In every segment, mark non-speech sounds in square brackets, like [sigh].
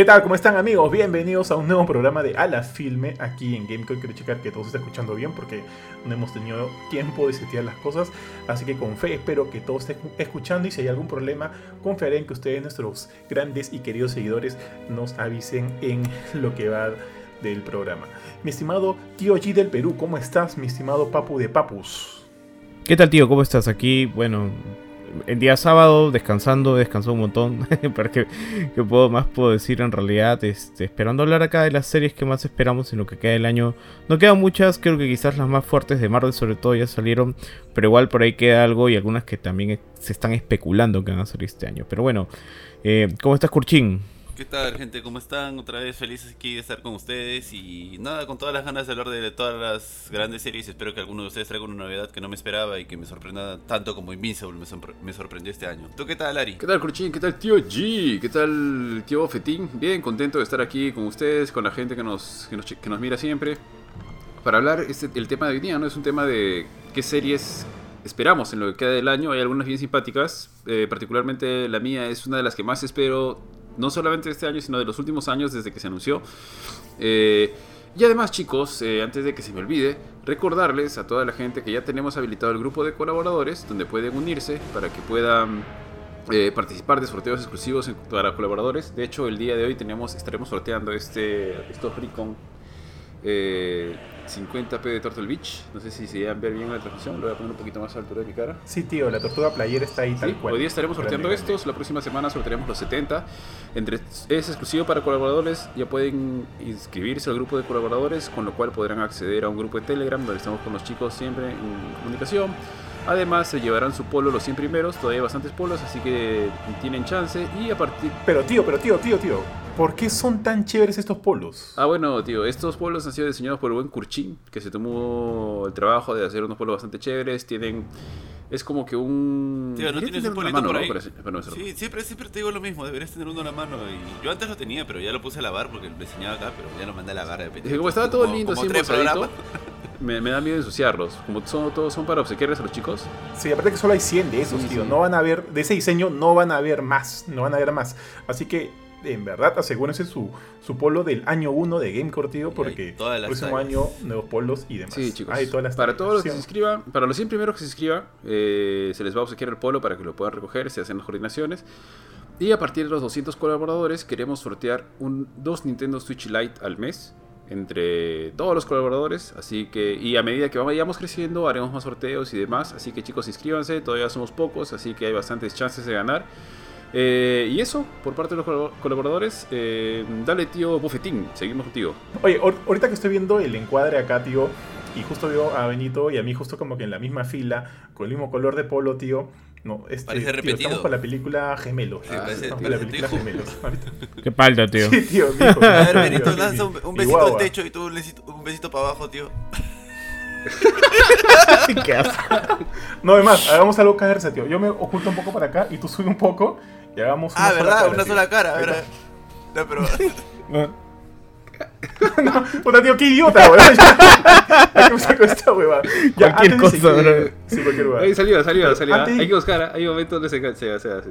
¿Qué tal? ¿Cómo están amigos? Bienvenidos a un nuevo programa de A la Filme aquí en Gamecore. Quiero checar que todos estén escuchando bien porque no hemos tenido tiempo de setear las cosas. Así que con fe espero que todos estén escuchando y si hay algún problema, confiaré en que ustedes, nuestros grandes y queridos seguidores, nos avisen en lo que va del programa. Mi estimado tío G del Perú, ¿cómo estás? Mi estimado Papu de Papus. ¿Qué tal tío? ¿Cómo estás? Aquí, bueno, el día sábado, descansando, descansó un montón. [laughs] ¿Para que, puedo, más puedo decir en realidad? Este, esperando hablar acá de las series que más esperamos en lo que queda del año. No quedan muchas, creo que quizás las más fuertes de Marvel sobre todo ya salieron. Pero igual por ahí queda algo y algunas que también se están especulando que van a salir este año. Pero bueno, eh, ¿cómo estás, Kurchin? ¿Qué tal, gente? ¿Cómo están? Otra vez felices aquí de estar con ustedes y nada, con todas las ganas de hablar de todas las grandes series. Espero que alguno de ustedes traiga una novedad que no me esperaba y que me sorprenda tanto como Invincible me, sorprendió este año. ¿Tú qué tal, Ari? ¿Qué tal, Cruchín? ¿Qué tal, tío G? ¿Qué tal, tío Fetín? Bien, contento de estar aquí con ustedes, con la gente que nos, que nos, mira siempre. Para hablar, este, el tema de hoy día, ¿no? Es un tema de qué series esperamos en lo que queda del año. Hay algunas bien simpáticas, eh, particularmente la mía es una de las que más espero no solamente de este año, sino de los últimos años desde que se anunció. Eh, y además, chicos, eh, antes de que se me olvide, recordarles a toda la gente que ya tenemos habilitado el grupo de colaboradores, donde pueden unirse para que puedan eh, participar de sorteos exclusivos para colaboradores. De hecho, el día de hoy tenemos, estaremos sorteando este estos Recon 50p de Turtle Beach. No sé si se a ver bien la transmisión. Lo voy a poner un poquito más a altura de mi cara. Sí, tío, la tortuga player está ahí tal cual. Hoy día estaremos sorteando estos. La próxima semana sortearemos los 70. Entre, es exclusivo para colaboradores. Ya pueden inscribirse al grupo de colaboradores, con lo cual podrán acceder a un grupo de Telegram donde estamos con los chicos siempre en comunicación. Además, se llevarán su polo los 100 primeros. Todavía hay bastantes polos, así que tienen chance. Y a partir. Pero, tío, pero, tío, tío, tío. ¿Por qué son tan chéveres estos polos? Ah, bueno, tío, estos polos han sido diseñados por el buen Kurchin, que se tomó el trabajo de hacer unos polos bastante chéveres. Tienen. Es como que un. Tío, no tienes un polito por ahí. sí, siempre, siempre te digo lo mismo, deberías tener uno en la mano. Y yo antes lo tenía, pero ya lo puse a lavar porque lo diseñaba acá, pero ya lo mandé a lavar de repente. Como estaba todo lindo, así [laughs] me, me, da miedo ensuciarlos. Como son, todos son para obsequiarles a los chicos. Sí, aparte que solo hay 100 de esos, tío. No van a ver, de ese diseño no van a ver más. No van a ver más. Así que en verdad asegúrense su, su polo del año 1 de Gamecore, tío, porque el próximo año nuevos polos y demás. Sí, chicos. para todos los que se inscriban, para los 100 primeros que se inscriban, eh, se les va a obsequiar el polo para que lo puedan recoger, se hacen las coordinaciones. Y a partir de los 200 colaboradores queremos sortear un, dos Nintendo Switch Lite al mes entre todos los colaboradores. Así que, y a medida que vayamos creciendo, haremos más sorteos y demás. Así que chicos, inscríbanse, todavía somos pocos, así que hay bastantes chances de ganar. Eh, y eso, por parte de los colaboradores, eh, dale tío Bufetín, seguimos contigo. Oye, ahorita que estoy viendo el encuadre acá, tío, y justo veo a Benito y a mí justo como que en la misma fila, con el mismo color de polo, tío. No, este, Parece repetido. estamos para la película Gemelos. Sí, estamos para la película Gemelos. [laughs] Qué palta, tío. Sí, tío. [laughs] a ver, Benito, lanza un, besito al techo y tú un besito, un besito para abajo, tío. [laughs] ¿Qué no, además, hagamos algo caerse, tío. Yo me oculto un poco para acá y tú subes un poco y hagamos una Ah, ¿verdad? una sola cara, ¿verdad? No, pero. [laughs] no, puta tío, qué idiota, weón. ¿A qué saco esta hueva? Ya, cualquier cosa, bro. Sí, cualquier hueva. Ahí salió, salió, salió. Hay que buscar, hay momentos donde se, se, se hace.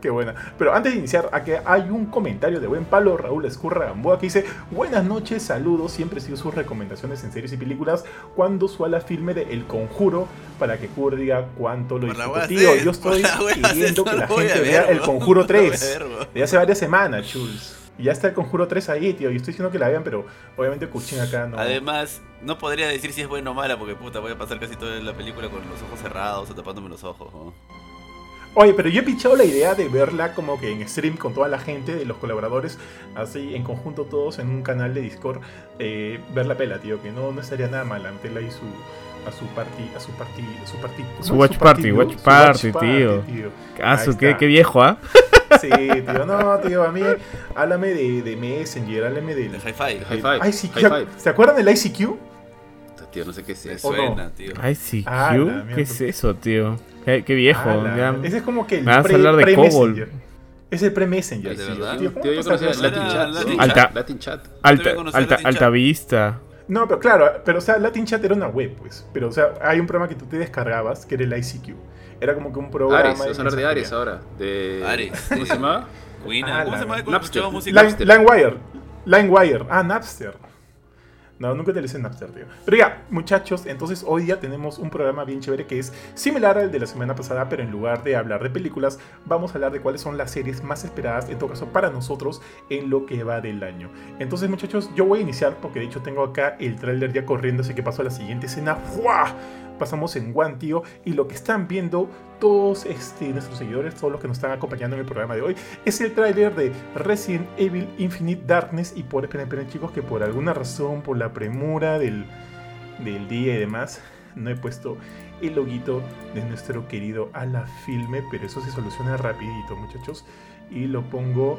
Qué buena. Pero antes de iniciar, aquí hay un comentario de buen palo, Raúl Escurra Gamboa, que dice: Buenas noches, saludos. Siempre sigo sus recomendaciones en series y películas. Cuando suela filme de El Conjuro, para que Kur diga cuánto lo disfruto. Tío, yo estoy pidiendo [laughs] que la gente vea El Conjuro 3 de hace varias semanas, chuls. Y ya está el Conjuro 3 ahí, tío. Y estoy diciendo que la vean, pero obviamente Kuchin acá no. Además, no podría decir si es buena o mala, porque puta, voy a pasar casi toda la película con los ojos cerrados o tapándome los ojos. Oye, pero yo he pichado la idea de verla como que en stream con toda la gente, de los colaboradores, así en conjunto todos en un canal de Discord, eh, ver la pela, tío, que no, no estaría nada mal, Antela y su a su party, a su party, a su party. Su watch party, watch party, tío. Ah, su, qué, qué viejo, ¿ah? [laughs] Sí, tío, no, tío, a mí, háblame de, de Messenger, háblame del... De Hi-Fi. Hi-Fi. ICQ. ¿Se acuerdan del ICQ? Tío, no sé qué es eso. Suena, tío. ICQ, ah, ¿qué es eso, tío? Qué, qué viejo. ese es como que el Me vas a hablar de Cobol. Es el pre-Messenger. ¿De verdad? Tío, tío, yo conocía Latin Chat. Alta, Latin Chat. Alta, alta, alta vista. No, pero claro, pero o sea, Latin Chat era una web, pues. Pero o sea, hay un programa que tú te descargabas que era el ICQ. Era como que un programa. Ares, vas a hablar de Ares ahora. De... Ares. ¿Cómo se llama? Wina, [laughs] Ah, ¿cómo se llama cuando Napster. LimeWire. LimeWire. Ah, Napster. No, nunca utilicé Napster, tío. Pero ya, muchachos, entonces hoy día tenemos un programa bien chévere que es similar al de la semana pasada, pero en lugar de hablar de películas, vamos a hablar de cuáles son las series más esperadas, en todo caso, para nosotros en lo que va del año. Entonces, muchachos, yo voy a iniciar porque de hecho tengo acá el tráiler ya corriendo, así que paso a la siguiente escena. ¡Fua! Pasamos en One, tío, y lo que están viendo todos este, nuestros seguidores, todos los que nos están acompañando en el programa de hoy, es el tráiler de Resident Evil Infinite Darkness y por esperen, esperen chicos que por alguna razón, por la premura del, del día y demás, no he puesto el loguito de nuestro querido Ala Filme, pero eso se soluciona rapidito muchachos y lo pongo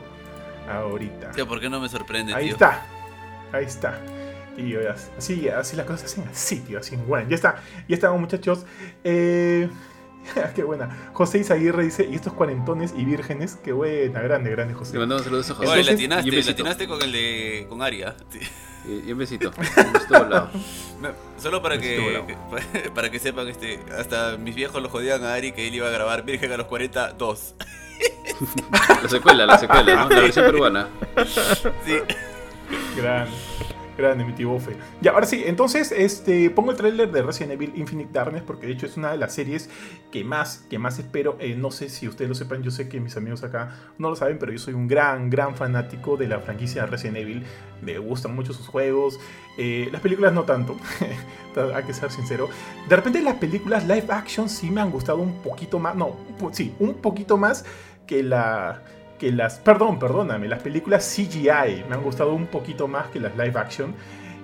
ahorita. Tío, ¿por qué no me sorprende, Ahí tío? está, ahí está. Y así, así las cosas se hacen así, tío, así en One. Ya está, ya estamos muchachos. Eh, [laughs] qué buena. José Izaguirre dice, y estos cuarentones y vírgenes, qué buena, grande, grande José. Le mandamos saludos a José. Oye, latinaste, y un besito. latinaste con el de. con Aria. Sí. Y, y un besito. Un besito volado. Me- [laughs] Solo para que, que- [laughs] para que sepan, este, hasta mis viejos lo jodían a Ari que él iba a grabar Virgen a los 40, 2. La secuela, la secuela, ¿no? La versión peruana. Sí. Grande, grande, mi tío Bofe. Ya, ahora sí, entonces este, pongo el tráiler de Resident Evil Infinite Darkness porque de hecho es una de las series que más, que más espero. Eh, no sé si ustedes lo sepan, yo sé que mis amigos acá no lo saben, pero yo soy un gran, gran fanático de la franquicia Resident Evil. Me gustan mucho sus juegos. Eh, las películas no tanto, [laughs] hay que ser sincero. De repente las películas live action sí me han gustado un poquito más, no, sí, un poquito más que la que las, perdón, perdóname, las películas CGI me han gustado un poquito más que las live action.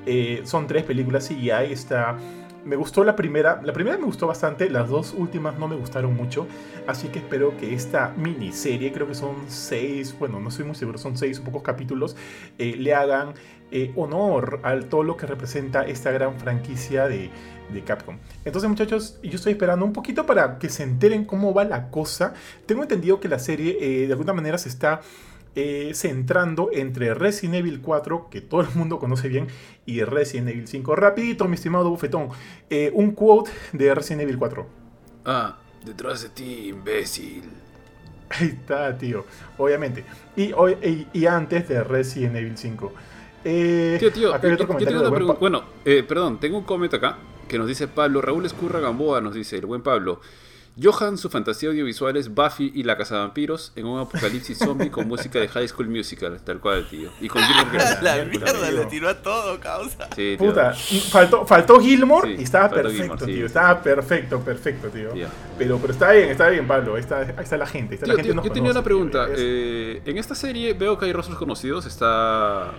Eh, son tres películas CGI, está... Me gustó la primera, la primera me gustó bastante, las dos últimas no me gustaron mucho, así que espero que esta miniserie, creo que son seis, bueno, no estoy muy seguro, son seis o pocos capítulos, eh, le hagan eh, honor a todo lo que representa esta gran franquicia de, de Capcom. Entonces muchachos, yo estoy esperando un poquito para que se enteren cómo va la cosa. Tengo entendido que la serie eh, de alguna manera se está eh, centrando entre Resident Evil 4, que todo el mundo conoce bien, y Resident Evil 5. Rapidito, mi estimado bufetón, eh, un quote de Resident Evil 4. Ah, detrás de ti, imbécil. Ahí está, tío, obviamente. Y, y antes de Resident Evil 5. Eh, Tío, tío, yo, comentario tengo una de pregunta. Bueno, eh, perdón, tengo un comment acá que nos dice Pablo. Raúl Escurra Gamboa nos dice, el buen Pablo. Johan, su fantasía audiovisual es Buffy y la Cazavampiros en un apocalipsis zombie con música de High School Musical, tal cual, tío. Y con Gilmore Girls. [laughs] La Mierda, le tiró a todo, causa. Sí, tío. Puta, faltó, faltó Gilmore Sí, y estaba perfecto, Gilmore, sí. tío. Estaba perfecto, perfecto, tío. Tío. Pero, pero está bien, está bien, Pablo. Ahí está, ahí está la gente. Está Tío, la gente tío, nos yo tenía una pregunta. tío. Es- eh, en esta serie veo que hay rostros conocidos. Está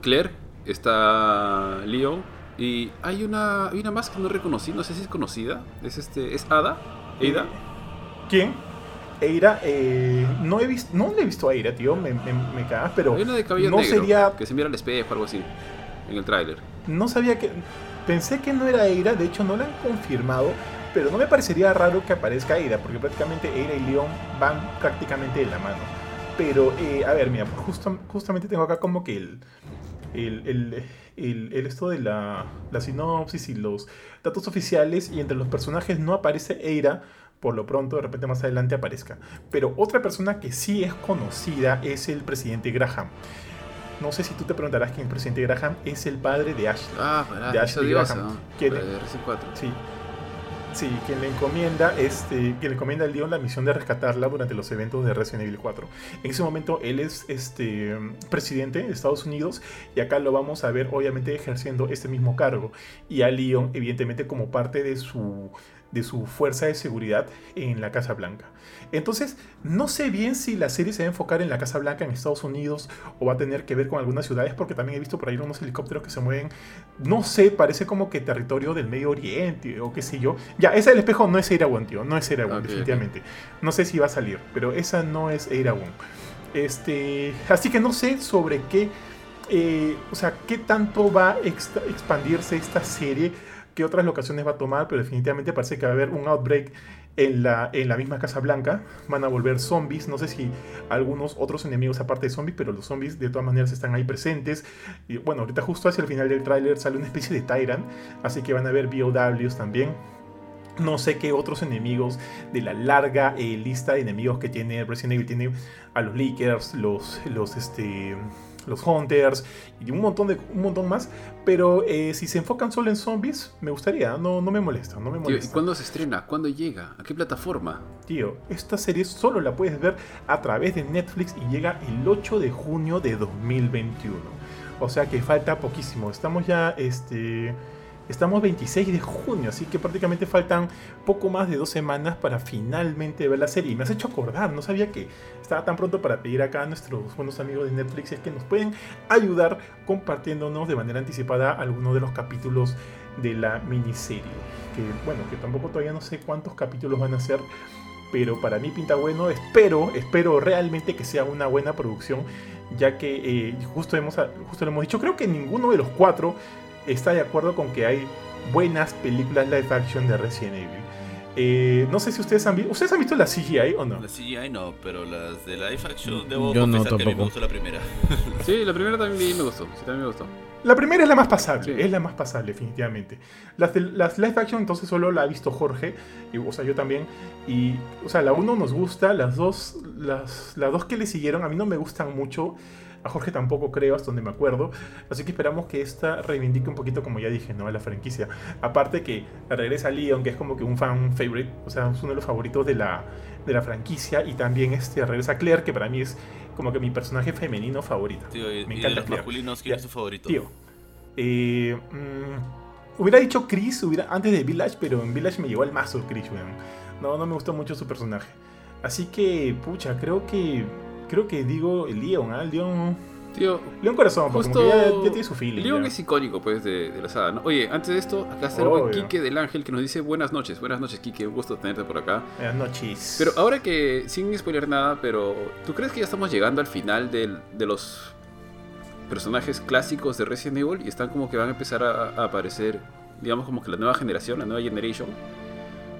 Claire, está Leo. Y hay una, hay una más que no reconocí, no sé si es conocida. Es este, es Ada. Ada. ¿Quién? Eira, eh, no he visto, no le he visto a Eira, tío, me, me, me cagas, pero Hay una de cabello no negro sería, que se mira al espejo, algo así, en el tráiler. no sabía que, pensé que no era Eira, de hecho no la han confirmado, pero no me parecería raro que aparezca Eira, porque prácticamente Eira y Leon van prácticamente de la mano. Pero, eh, a ver, mira, justo- justamente tengo acá como que el, el, el, el- el esto de la, la sinopsis y los datos oficiales, y entre los personajes no aparece Eira, por lo pronto, de repente más adelante aparezca. Pero otra persona que sí es conocida es el presidente Graham. No sé si tú te preguntarás quién es el presidente Graham, es el padre de Ashley. Ah, pará, De Ashley. Graham. ¿no? ¿Quién La es? de RC4. Sí. Sí, quien le encomienda, este, quien le encomienda a Leon la misión de rescatarla durante los eventos de Resident Evil 4. En ese momento él es este, presidente de Estados Unidos y acá lo vamos a ver obviamente ejerciendo este mismo cargo. Y a Leon evidentemente como parte de su, de su fuerza de seguridad en la Casa Blanca. Entonces, no sé bien si la serie se va a enfocar en la Casa Blanca en Estados Unidos o va a tener que ver con algunas ciudades, porque también he visto por ahí unos helicópteros que se mueven, no sé, parece como que territorio del Medio Oriente o qué sé yo. Ya, esa del espejo no es Eirawan, tío, no es Eirawan, Ok, ok. definitivamente. No sé si va a salir, pero esa no es Eirawan. Este, así que no sé sobre qué, eh, o sea, qué tanto va a expandirse esta serie, qué otras locaciones va a tomar, pero definitivamente parece que va a haber un outbreak en la, en la misma Casa Blanca. Van a volver zombies, no sé si algunos otros enemigos aparte de zombies, pero los zombies de todas maneras están ahí presentes. Y bueno, ahorita justo hacia el final del tráiler sale una especie de Tyrant, así que van a haber BOWs también. No sé qué otros enemigos de la larga eh, lista de enemigos que tiene Resident Evil. Tiene a los Leakers, los, los, este, los Hunters y un montón, de, un montón más. Pero eh, si se enfocan solo en zombies, me gustaría. No, no me molesta, no me Tío, molesta. ¿Y cuándo se estrena? ¿Cuándo llega? ¿A qué plataforma? Tío, esta serie solo la puedes ver a través de Netflix y llega el 8 de junio de 2021. O sea que falta poquísimo. Estamos ya, este... Estamos 26 de junio, así que prácticamente faltan poco más de dos semanas para finalmente ver la serie. Y me has hecho acordar, no sabía que estaba tan pronto para pedir acá a nuestros buenos amigos de Netflix es que nos pueden ayudar compartiéndonos de manera anticipada algunos de los capítulos de la miniserie. Que bueno, que tampoco todavía no sé cuántos capítulos van a ser, pero para mí pinta bueno. Espero, espero realmente que sea una buena producción, ya que eh, justo, hemos, justo lo hemos dicho, creo que ninguno de los cuatro está de acuerdo con que hay buenas películas live action de Resident Evil. Eh, no sé si ustedes han visto. ¿Ustedes han visto la CGI o no? La CGI no, pero las de live action debo Yo no, que a mí me gustó la primera. [laughs] Sí, la primera también me gustó. Sí, también me gustó. La primera es la más pasable, Sí. es la más pasable, definitivamente. Las, de- las live action, entonces solo la ha visto Jorge, y, o sea, yo también. Y, o sea, la uno nos gusta, las dos, las, las dos que le siguieron a mí no me gustan mucho. A Jorge tampoco creo, hasta donde me acuerdo. Así que esperamos que esta reivindique un poquito, como ya dije, ¿no? A la franquicia. Aparte que regresa Leon, que es como que un fan favorite, o sea, es uno de los favoritos de la, de la franquicia. Y también este, regresa Claire, que para mí es como que mi personaje femenino favorito. Tío, y, Me y de encanta los Claire. masculinos, ¿quién Ya, es tu favorito? Tío. Eh, mm, hubiera dicho Chris hubiera, antes de Village, pero en Village me llegó el mazo Chris, weón. No, no me gustó mucho su personaje. Así que, pucha, creo que. Creo que digo Leon, ¿ah? Leon. Tío, Leon Corazón, porque justo. como que ya, ya tiene su feeling. Leon ya. es icónico, pues, de, de la saga, ¿no? Oye, antes de esto, acá está el buen Quique del Ángel que nos dice buenas noches. Buenas noches, Quique. Un gusto tenerte por acá. Buenas noches. Pero ahora que, sin spoiler nada, pero ¿tú crees que ya estamos llegando al final del- de los personajes clásicos de Resident Evil y están como que van a empezar a, a aparecer, digamos, como que la nueva generación, la nueva generation?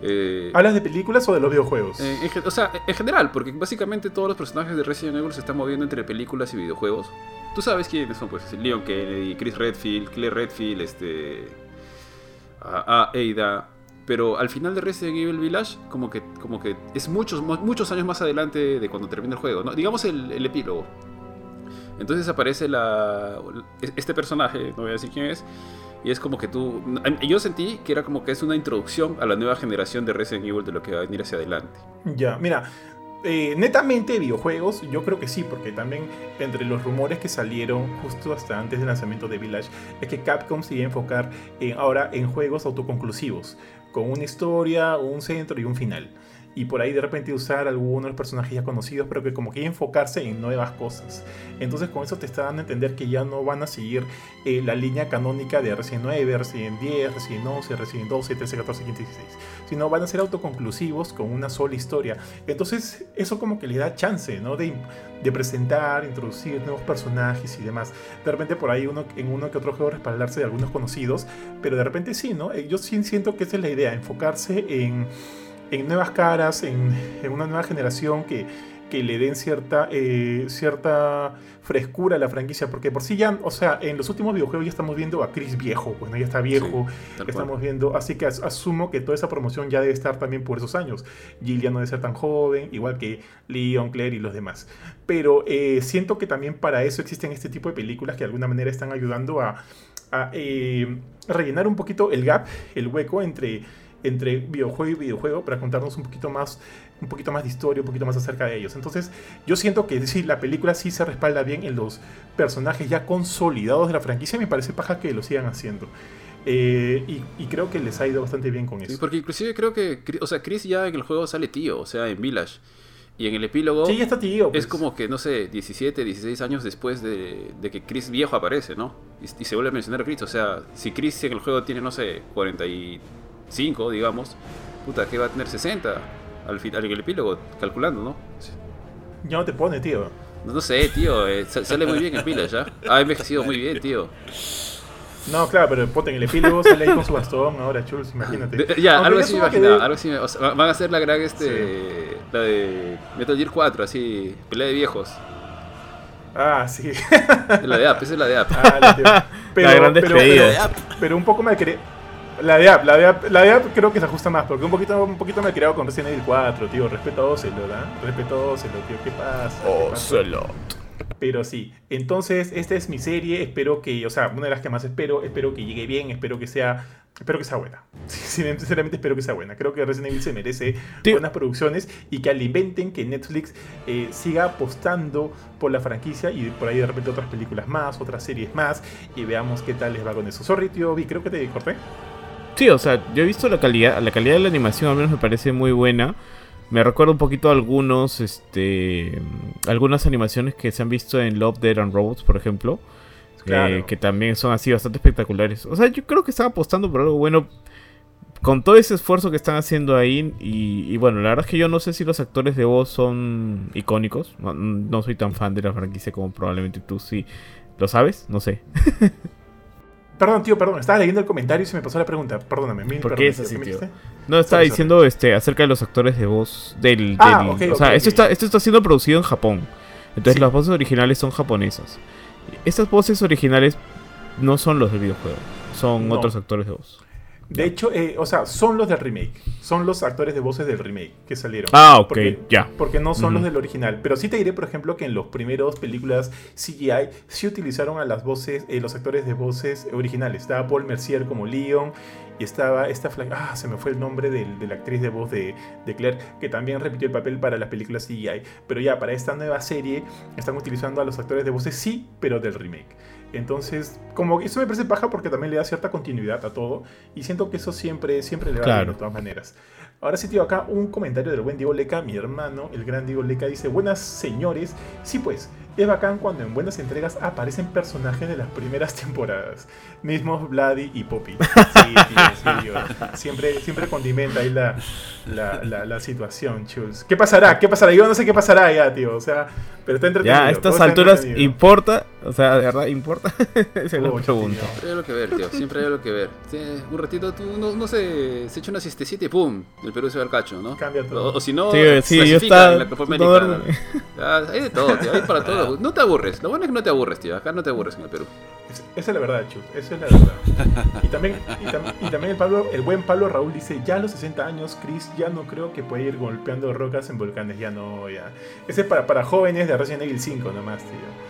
Eh, ¿Hablas de películas o de los videojuegos? eh, en o sea, en general, porque básicamente todos los personajes de Resident Evil se están moviendo entre películas y videojuegos. Tú sabes quiénes son, pues, Leon Kennedy, Chris Redfield, Claire Redfield, este... A, a Ada. Pero al final de Resident Evil Village, como que, como que es muchos, mu- muchos años más adelante de cuando termina el juego, ¿no? Digamos el, el epílogo. Entonces aparece la, este personaje, no voy a decir quién es, y es como que tú... Yo sentí que era como que es una introducción a la nueva generación de Resident Evil de lo que va a venir hacia adelante. Ya, mira, eh, netamente videojuegos, yo creo que sí, porque también entre los rumores que salieron justo hasta antes del lanzamiento de Village, es que Capcom se iba a enfocar en- ahora en juegos autoconclusivos, con una historia, un centro y un final. Y por ahí de repente usar algunos personajes ya conocidos, pero que como que enfocarse en nuevas cosas. Entonces con eso te está dando a entender que ya no van a seguir eh, la línea canónica de Resident 9, Resident 10, Resident 11, Resident 12, 13, 14, 15, 16. Sino van a ser autoconclusivos con una sola historia. Entonces, eso como que le da chance, ¿no? De, de presentar, introducir nuevos personajes y demás. De repente por ahí uno, en uno que otro juego respaldarse de algunos conocidos, pero de repente sí, ¿no? Eh, Yo sí siento que esa es la idea, enfocarse en, en nuevas caras, en, en una nueva generación que, que le den cierta, eh, cierta frescura a la franquicia, porque por sí ya, o sea, en los últimos videojuegos ya estamos viendo a Chris viejo, bueno, ya está viejo, cual. estamos viendo, así que as- asumo que toda esa promoción ya debe estar también por esos años. Jill ya no debe ser tan joven, igual que Leon, Claire y los demás. Pero eh, siento que también para eso existen este tipo de películas que de alguna manera están ayudando a, a, eh, rellenar un poquito el gap, el hueco entre, entre videojuego y videojuego para contarnos un poquito más un poquito más de historia, un poquito más acerca de ellos. Entonces, yo siento que sí, la película sí se respalda bien en los personajes ya consolidados de la franquicia. Me parece paja que lo sigan haciendo. Eh, y, y creo que les ha ido bastante bien con Sí, eso. porque inclusive creo que, Chris- o sea, Chris ya en el juego sale tío, o sea, en Village. Y en el epílogo Sí, ya está tío. pues. es como que, no sé, 17, 16 años después de, de que Chris viejo aparece, ¿no? Y, y se vuelve a mencionar a Chris. O sea, si Chris en el juego tiene, no sé, 45, digamos, puta, que va a tener 60 al final en el epílogo, calculando, ¿no? Ya no te pone, tío. No, no sé, tío, eh, sa- sale muy bien en Village, ¿ya? Ha envejecido muy bien, tío. No, claro, pero ponte en el epílogo sale ahí con su bastón ahora, Chuls, imagínate. De- ya, Aunque algo así me imaginaba, algo así me- o sea, va- van a hacer la gran, este, la de Metal Gear 4, así, pelea de viejos. Ah, sí. Es la de App, esa es la de App. Ah, la. [laughs] Pero, La gran pero- despedida. pero- pero un poco mal querer. La de App, la de App, la de App creo que se ajusta más, porque un poquito, un poquito me he criado con Resident Evil 4, tío. Respeto a Ocelot, ¿ah? Respeto a Ocelot, tío. ¿Qué pasa? ¿Qué pasa? Pero sí, entonces esta es mi serie, espero que, o sea, una de las que más espero, espero que llegue bien, espero que sea, espero que sea buena. [laughs] Sinceramente espero que sea buena. Creo que Resident Evil se merece Tío. buenas producciones y que alimenten que Netflix eh, siga apostando por la franquicia y por ahí de repente otras películas más, otras series más y veamos qué tal les va con eso. Sorry, tío, vi, creo que te corté. Sí, o sea, yo he visto la calidad, la calidad de la animación al menos me parece muy buena. Me recuerda un poquito a algunos, este, algunas animaciones que se han visto en Love, Dead and Robots, por ejemplo. eh, que también son así bastante espectaculares. O sea, yo creo que están apostando por algo bueno. Con todo ese esfuerzo que están haciendo ahí. Y, y bueno, la verdad es que yo no sé si los actores de voz son icónicos. No, no soy tan fan de la franquicia como probablemente tú sí. ¿Lo sabes? No sé. [laughs] Perdón, tío, perdón, estaba leyendo el comentario y se me pasó la pregunta. Perdóname, mil ¿Por qué es así, tío? No, estaba Sorry, diciendo este acerca de los actores de voz del... Ah, del- ok, o sea, esto, está, esto está siendo producido en Japón. Entonces Sí. las voces originales son japonesas. Estas voces originales no son los del videojuego. Son No. otros actores de voz. De hecho, eh, o sea, son los del remake. Son los actores de voces del remake que salieron. Ah, ok, Porque- ya. Porque no son los del original. Pero sí te diré, por ejemplo, que en los primeros películas CGI sí utilizaron a las voces, eh, los actores de voces originales. Estaba Paul Mercier como Leon. Y estaba esta fla- Ah, se me fue el nombre del- de, la actriz de voz de, de Claire, que también repitió el papel para las películas CGI. Pero ya, para esta nueva serie, están utilizando a los actores de voces, sí, pero del remake. Entonces, como que eso me parece paja porque también le da cierta continuidad a todo. Y siento que eso siempre, siempre le va Claro. bien de todas maneras. Ahora sí, tío, acá un comentario del buen Diego Leca, mi hermano, el gran Diego Leca, dice, buenas señores, sí pues, es bacán cuando en buenas entregas aparecen personajes de las primeras [laughs] temporadas, mismos Vladi y Poppy. Sí, tío, sí, tío. Siempre, siempre condimenta ahí la, la, la, la situación, chus. ¿Qué pasará? ¿Qué pasará? Yo no sé qué pasará ya, tío, o sea, pero está entretenido. Ya, a estas alturas. ¿importa? O sea, ¿de verdad importa? [laughs] Esa es la Pucha, pregunta. tío. Siempre hay algo que ver, tío. Siempre hay algo que ver. Sí, un ratito, tú, no, no sé, se echa una siestecita y pum, el Perú se va al cacho, ¿no? Cambia todo. O, o si no, Sí, sí, yo clasifica estaba- en la Copa América. hay de todo, tío. Hay para todo. No te aburres. Lo bueno es que no te aburres, tío. Acá no te aburres en el Perú. Es- Esa es la verdad, Chus. Esa es la verdad. Y también, y, tam- y también el, Pablo, el buen Pablo Raúl dice, ya a los 60 años, Chris ya no creo que pueda ir golpeando rocas en volcanes. Ya no, ya. Ese es para, para jóvenes de Resident Evil 5 nomás, tío.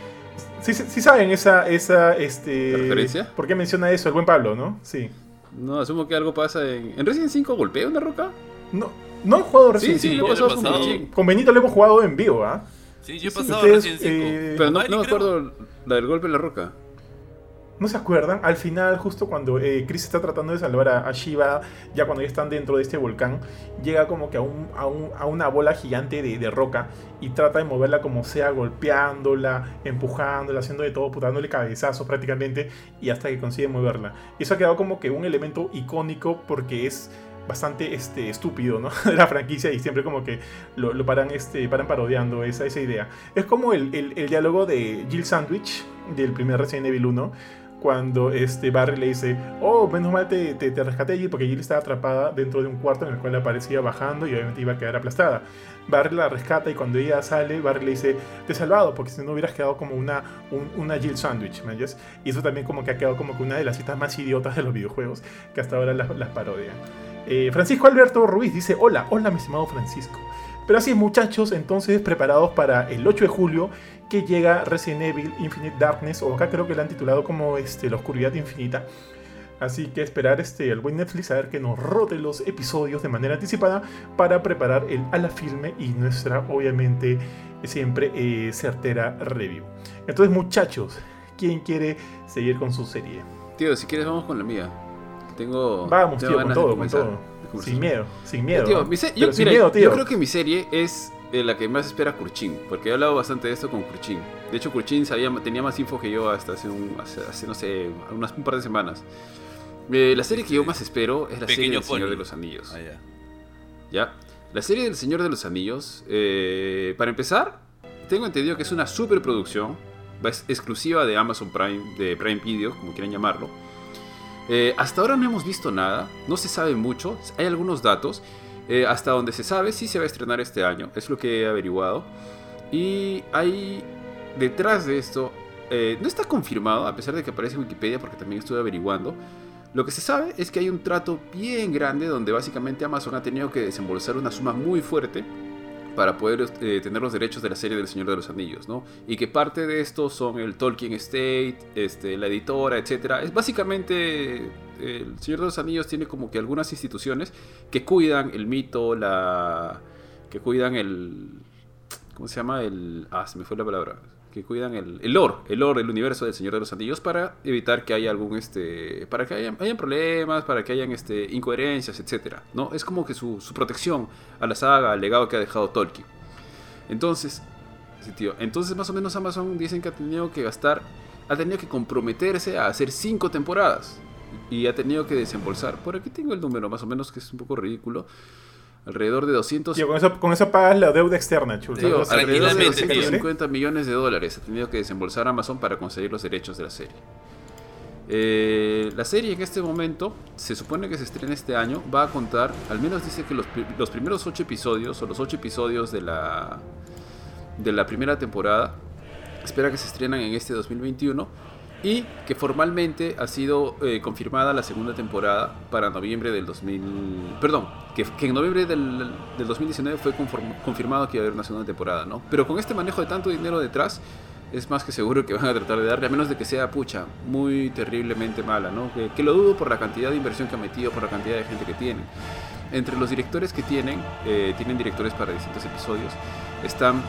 Sí, sí, sí saben esa, esa, este... ¿La referencia? ¿Por qué menciona eso el buen Pablo, no? Sí. No, asumo que algo pasa en. ¿En Resident 5 golpea una roca? No, no han jugado Resident Sí, sí, Evil lo he yo pasado lo he con pasado. Kuching. Con Benito lo hemos jugado en vivo, ¿ah? Sí, yo he Sí, pasado ustedes, recién 5. eh, Pero no, no me acuerdo la del golpe en la roca. ¿No se acuerdan? Al final, justo cuando eh, Chris está tratando de salvar a, Shiva, ya cuando ya están dentro de este volcán, llega como que a, un- a un- a una bola gigante de, de roca y trata de moverla como sea, golpeándola, empujándola, haciendo de todo, putándole cabezazos prácticamente, y hasta que consigue moverla. Eso ha quedado como que un elemento icónico porque es bastante este, estúpido, ¿no? [laughs] De la franquicia y siempre como que lo, lo paran, este, paran parodiando esa, esa idea. Es como el, el- el diálogo de Jill Sandwich del primer Resident Evil 1 cuando este Barry le dice, oh, menos mal te, te, te rescaté Jill porque Jill estaba atrapada dentro de un cuarto en el cual aparecía bajando y obviamente iba a quedar aplastada. Barry la rescata y cuando ella sale, Barry le dice, te he salvado porque si no hubieras quedado como una, un- una Jill Sandwich, ¿me? Y eso también como que ha quedado como que una de las citas más idiotas de los videojuegos que hasta ahora las, las parodian. Eh, Francisco Alberto Ruiz dice, hola, hola mi estimado Francisco. Pero así muchachos, entonces preparados para el 8 de julio que llega Resident Evil Infinite Darkness, o acá creo que la han titulado como este, La Oscuridad Infinita. Así que esperar este, el buen Netflix a ver que nos rote los episodios de manera anticipada para preparar el a la filme y nuestra, obviamente, siempre eh, certera review. Entonces muchachos, ¿quién quiere seguir con su serie? Tío, si quieres vamos con la mía. Tengo. Vamos, tengo tío, con de todo, con todo. Sin miedo, sin miedo. Yo, sin mira, miedo, tío. yo creo que mi serie es eh, la que más espera Kurchin, porque he hablado bastante de esto con Kurchin. De hecho, Kurchin sabía, tenía más info que yo hasta hace, un, hace, hace, no sé, unas, un par de semanas. Eh, la serie que yo más espero es la serie Pequeño del Señor de los Anillos. Ah, ya. ¿Ya? La serie del Señor de los Anillos, eh, para empezar, tengo entendido que es una superproducción, es exclusiva de Amazon Prime, de Prime Video, como quieran llamarlo. Eh, hasta ahora no hemos visto nada, no se sabe mucho, hay algunos datos. Eh, hasta donde se sabe, sí se va a estrenar este año, es lo que he averiguado. Y hay detrás de esto, eh, no está confirmado, a pesar de que aparece en Wikipedia, porque también estuve averiguando, Lo que se sabe es que hay un trato bien grande donde básicamente Amazon ha tenido que desembolsar una suma muy fuerte para poder eh, tener los derechos de la serie del Señor de los Anillos, ¿no? Y que parte de esto son el Tolkien Estate, este, la editora, etc. Es básicamente el Señor de los Anillos tiene como que algunas instituciones que cuidan el mito, la que cuidan el ¿cómo se llama? El ah, se me fue la palabra que cuidan el, el el lore, el universo del Señor de los Anillos para evitar que haya algún este para que hayan, hayan problemas, para que hayan este incoherencias, etcétera, ¿no? Es como que su, su, protección a la saga, al legado que ha dejado Tolkien. Entonces, sí, tío, entonces más o menos Amazon dicen que ha tenido que gastar ha tenido que comprometerse a hacer cinco temporadas y ha tenido que desembolsar. Por aquí tengo el número más o menos que es un poco ridículo alrededor de 200... Tío, con, eso, con eso pagas la deuda externa, chulo. Tío, alrededor de 250 millones de dólares ha tenido que desembolsar Amazon para conseguir los derechos de la serie. Eh, la serie en este momento se supone que se estrena este año. Va a contar, al menos dice que los, los primeros 8 episodios, o los 8 episodios de la, de la primera temporada, espera que se estrenan en este 2021 y que formalmente ha sido eh, confirmada la segunda temporada para noviembre del 2000... Perdón, que, que en noviembre del, del 2019 fue confirmado que iba a haber una segunda temporada, ¿no? Pero con este manejo de tanto dinero detrás, es más que seguro que van a tratar de darle, a menos de que sea, pucha, muy terriblemente mala, ¿no? Que, que lo dudo por la cantidad de inversión que ha metido, por la cantidad de gente que tiene. Entre los directores que tienen, eh, tienen directores para distintos episodios, están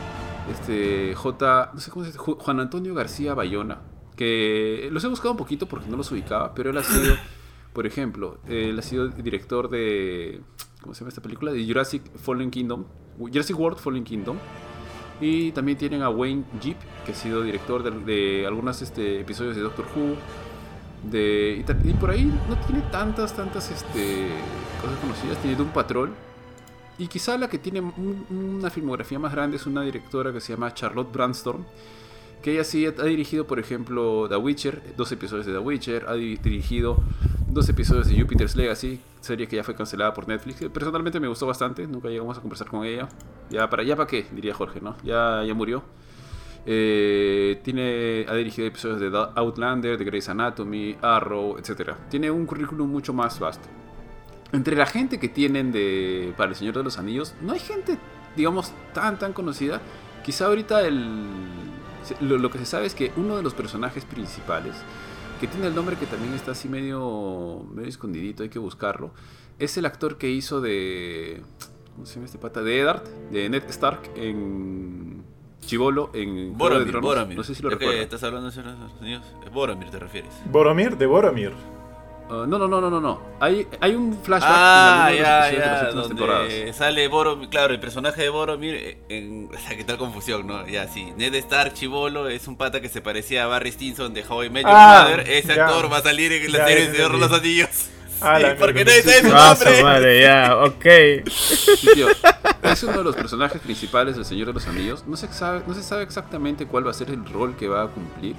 este, J, no sé cómo se dice, Juan Antonio García Bayona, que los he buscado un poquito porque no los ubicaba, pero él ha sido, [laughs] por ejemplo, él ha sido director de, ¿cómo se llama esta película? De Jurassic Fallen Kingdom, Jurassic World Fallen Kingdom. Y también tienen a Wayne Jeep, que ha sido director de, de algunos este, episodios de Doctor Who. De, y, y, por ahí no tiene tantas, tantas este, cosas conocidas. Tiene Doom Patrol. Y quizá la que tiene un, una filmografía más grande es una directora que se llama Charlotte Brandstorm que ella sí ha dirigido, por ejemplo, The Witcher, dos episodios de The Witcher, ha dirigido dos episodios de Jupiter's Legacy, serie que ya fue cancelada por Netflix. Personalmente me gustó bastante, nunca llegamos a conversar con ella. Ya para ya para qué, diría Jorge, ¿no? Ya, ya murió. Eh, tiene, ha dirigido episodios de Outlander, de Grey's Anatomy, Arrow, etc. Tiene un currículum mucho más vasto. Entre la gente que tienen de para el Señor de los Anillos, no hay gente, digamos, tan tan conocida. Quizá ahorita el lo, lo, que se sabe es que uno de los personajes principales, que tiene el nombre que también está así medio, medio escondidito, hay que buscarlo, es el actor que hizo de... ¿Cómo se llama este pata? De Eddard, de Ned Stark en Chivolo, en... Boromir, Boromir. No sé si lo recuerdas. estás hablando de Estados Unidos? Boromir te refieres. Boromir, de Boromir. Uh, no, no, no, no, no. Hay, hay un flashback ah, en ya, ya, de las donde sale Boromir, claro, el personaje de Boromir en, [laughs] o sea, qué tal confusión, ¿no? Ya, sí. Ned Stark, Chivolo, es un pata que se parecía a Barry Stinson de How I Met Your Ah, Mother. Ese ya. actor va a salir en la Ya, serie de Señor de entendí. los Anillos. Ah, Sí, porque nadie sabe su Ah, su nombre. madre, ya, ok. [laughs] Sí, tío, es uno de los personajes principales del Señor de los Anillos. No se, sabe, no se sabe exactamente cuál va a ser el rol que va a cumplir.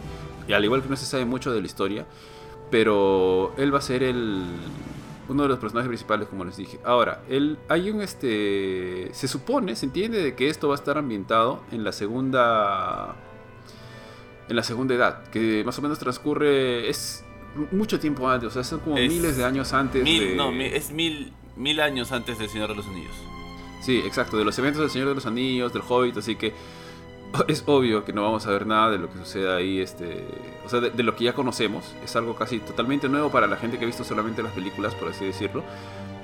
Y al igual que no se sabe mucho de la historia. Pero él va a ser el uno de los personajes principales, como les dije. Ahora, él, hay un este. Se supone, se entiende de que esto va a estar ambientado en la segunda. En la segunda edad. Que más o menos transcurre. Es mucho tiempo antes. O sea, son como Es miles de años antes Mil, de. No, es mil, mil años antes del Señor de los Anillos. Sí, exacto, de los eventos del Señor de los Anillos, del Hobbit, así que [laughs] es obvio que no vamos a ver nada de lo que suceda ahí, este, o sea, de, de lo que ya conocemos, es algo casi totalmente nuevo para la gente que ha visto solamente las películas, por así decirlo,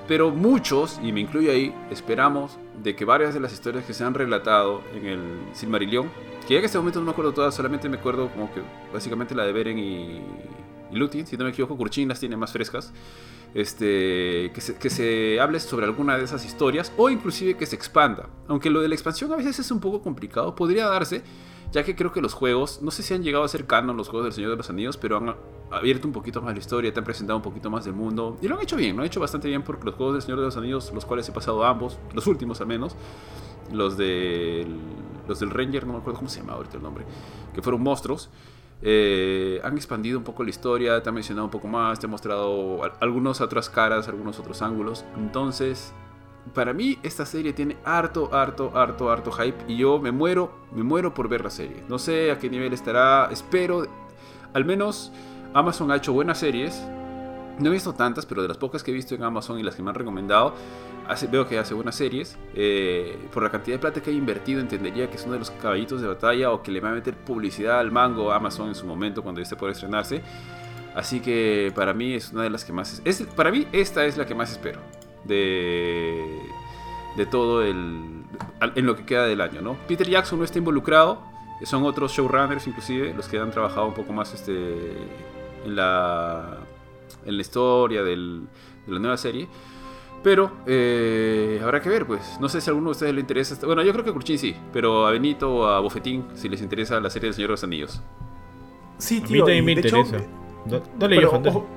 pero muchos, y me incluyo ahí, esperamos de que varias de las historias que se han relatado en el Silmarillion, que ya en este momento no me acuerdo todas, solamente me acuerdo como que básicamente la de Beren y, y Lúthien, si no me equivoco, Kurchin las tiene más frescas, este, que, se, que se hable sobre alguna de esas historias o inclusive que se expanda. Aunque lo de la expansión a veces es un poco complicado, podría darse, ya que creo que los juegos, no sé si han llegado a ser canon los juegos del Señor de los Anillos, pero han abierto un poquito más la historia, te han presentado un poquito más del mundo y lo han hecho bien, lo han hecho bastante bien porque los juegos del Señor de los Anillos, los cuales he pasado ambos, los últimos al menos, los del, los del Ranger, no me acuerdo cómo se llama ahorita el nombre, que fueron monstruos. Eh, han expandido un poco la historia, te han mencionado un poco más, te han mostrado al- algunas otras caras, algunos otros ángulos. Entonces, para mí esta serie tiene harto, harto, harto, harto hype y yo me muero, me muero por ver la serie. No sé a qué nivel estará, espero, al menos Amazon ha hecho buenas series No he visto tantas, pero de las pocas que he visto en Amazon y las que me han recomendado, veo que hace buenas series. Eh, por la cantidad de plata que ha invertido, entendería que es uno de los caballitos de batalla o que le va a meter publicidad al mango Amazon en su momento cuando esté por estrenarse. Así que para mí es una de las que más... Es, para mí esta es la que más espero de, de todo el... en lo que queda del año, ¿no? Peter Jackson no está involucrado, son otros showrunners inclusive los que han trabajado un poco más este, en, la, en la historia del, de la nueva serie. Pero eh, habrá que ver, pues. No sé si a alguno de ustedes le interesa. Bueno, yo creo que a Curchín sí, pero a Benito o a Bofetín, si les interesa la serie del Señor de los Anillos. Sí, tío. A mí me interesa. dale, yo,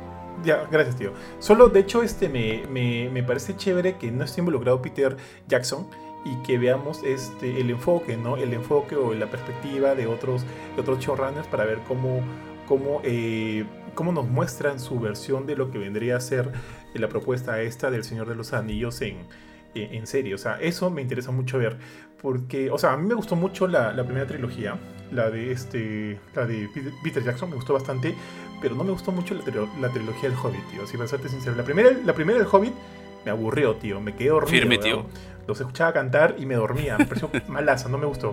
ya, gracias, tío. Solo, de hecho, este me, me, me, parece chévere que no esté involucrado Peter Jackson y que veamos este, el enfoque, ¿no? El enfoque o la perspectiva de otros, de otros showrunners para ver cómo, cómo, eh, cómo nos muestran su versión de lo que vendría a ser la propuesta esta del Señor de los Anillos en, en, serie. O sea, eso me interesa mucho ver. Porque, o sea, a mí me gustó mucho la, la primera trilogía, la de, este, la de Peter Jackson, me gustó bastante pero no me gustó mucho la, trilogía del Hobbit, tío. Si para serte sincero, la primera, la primera del Hobbit me aburrió, tío. Me quedé dormido. Firme, tío. Los escuchaba cantar y me dormía. Me pareció [laughs] malaza, no me gustó.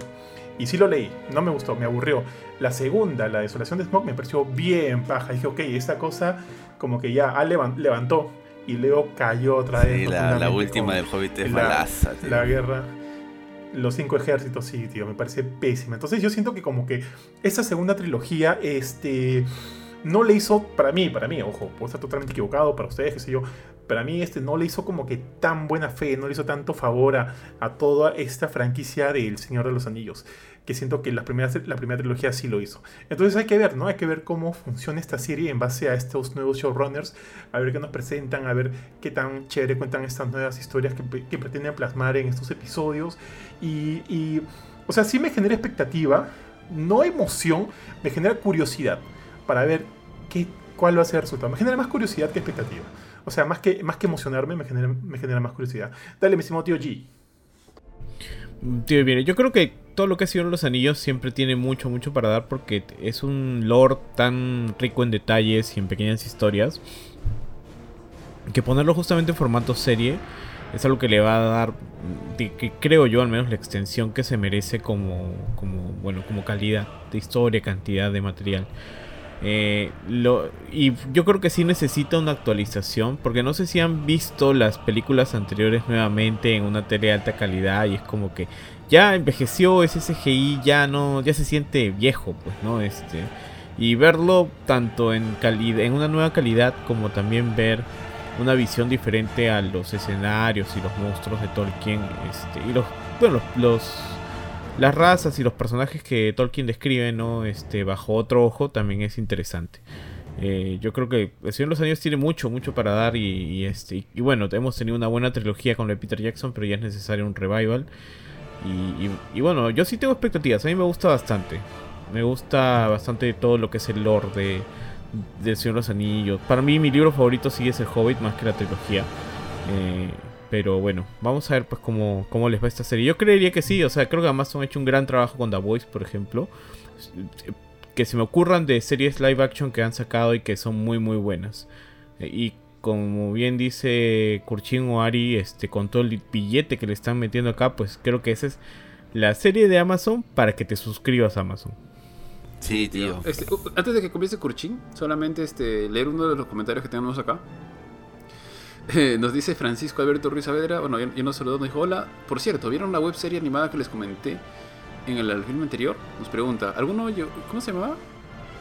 Y sí lo leí, no me gustó, me aburrió. La segunda, la desolación de Smoke, me pareció bien paja. Dije, ok, esta cosa como que ya levantó y luego cayó otra vez. Sí, la, última del Hobbit es malaza, tío. La guerra los cinco ejércitos, sí, tío, me parece pésima. Entonces yo siento que como que esa segunda trilogía, este, no le hizo, para mí, para mí, ojo, puedo estar totalmente equivocado, para ustedes, qué sé yo, para mí este no le hizo como que tan buena fe, no le hizo tanto favor a, toda esta franquicia del Señor de los Anillos, que siento que la primera, la primera trilogía sí lo hizo. Entonces hay que ver, ¿no? Hay que ver cómo funciona esta serie en base a estos nuevos showrunners, a ver qué nos presentan, a ver qué tan chévere cuentan estas nuevas historias que, pretenden plasmar en estos episodios. Y, y, o sea, sí me genera expectativa, no emoción, me genera curiosidad para ver qué, cuál va a ser el resultado. Me genera más curiosidad que expectativa. O sea, más que, más que emocionarme, me genera, me genera más curiosidad. Dale, mi estimado tío G. Tío, bien, yo creo que todo lo que ha sido los anillos siempre tiene mucho, mucho para dar porque es un lore tan rico en detalles y en pequeñas historias que ponerlo justamente en formato serie es algo que le va a dar, que creo yo al menos la extensión que se merece como, como, bueno, como calidad de historia, cantidad de material. Eh, lo, y yo creo que sí necesita una actualización, porque no sé si han visto las películas anteriores nuevamente en una tele de alta calidad y es como que ya envejeció ese CGI, ya no, ya se siente viejo, pues, ¿no? Este, y verlo tanto en calidad, en una nueva calidad como también ver una visión diferente a los escenarios y los monstruos de Tolkien, este, y los, bueno, los las razas y los personajes que Tolkien describe, ¿no? Este, bajo otro ojo, también es interesante. Eh, yo creo que El Señor de los Años tiene mucho, mucho para dar y, este, y, bueno, hemos tenido una buena trilogía con la de Peter Jackson, pero ya es necesario un revival. Y, bueno, yo sí tengo expectativas, a mí me gusta bastante. Me gusta bastante todo lo que es el lore de, del Señor de los Anillos. Para mí mi libro favorito sigue es El Hobbit más que la trilogía. Eh, pero bueno, vamos a ver pues cómo, cómo les va esta serie. Yo creería que sí, o sea, creo que Amazon ha hecho un gran trabajo con The Voice, por ejemplo. Que se me ocurran de series live action que han sacado y que son muy muy buenas. Y como bien dice Kurchin Ari, este, con todo el billete que le están metiendo acá, pues creo que esa es la serie de Amazon para que te suscribas a Amazon. Sí, tío. Este, antes de que comience Kurchin, solamente este, leer uno de los comentarios que tenemos acá. [laughs] nos dice Francisco Alberto Ruiz Saavedra, bueno, yo, nos saludó, nos dijo, hola, por cierto, ¿vieron la web serie animada que les comenté en el, film anterior? Nos pregunta, ¿alguno yo, ¿cómo se llamaba?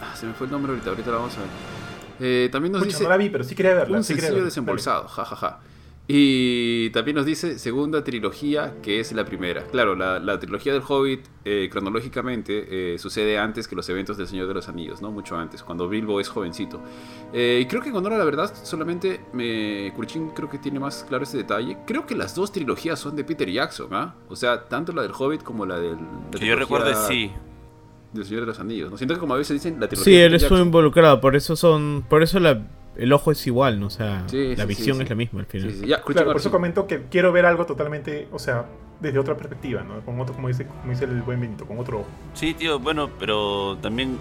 Ah, se me fue el nombre ahorita, ahorita la vamos a ver. Eh, también nos dice... No la vi, pero sí quería verla. Un sencillo desembolsado, jajaja. Y también nos dice segunda trilogía, que es la primera. Claro, la, trilogía del Hobbit eh, cronológicamente eh, sucede antes que los eventos del Señor de los Anillos, ¿no? Mucho antes, cuando Bilbo es jovencito. Eh, y creo que cuando la verdad, solamente me... Kurchin creo que tiene más claro ese detalle. Creo que las dos trilogías son de Peter Jackson, ¿ah? O sea, tanto la del Hobbit como la del... que yo recuerdo sí. Del Señor de los Anillos. ¿no? Siento que como a veces dicen la trilogía... Sí, él estuvo involucrado, por eso son... Por eso la el ojo es igual, ¿no? O sea, la visión es la misma al final. claro, por eso comento que quiero ver algo totalmente, o sea, desde otra perspectiva, ¿no? Con otro, como dice, como dice el buen Benito, con otro ojo. Sí, tío, bueno, pero también.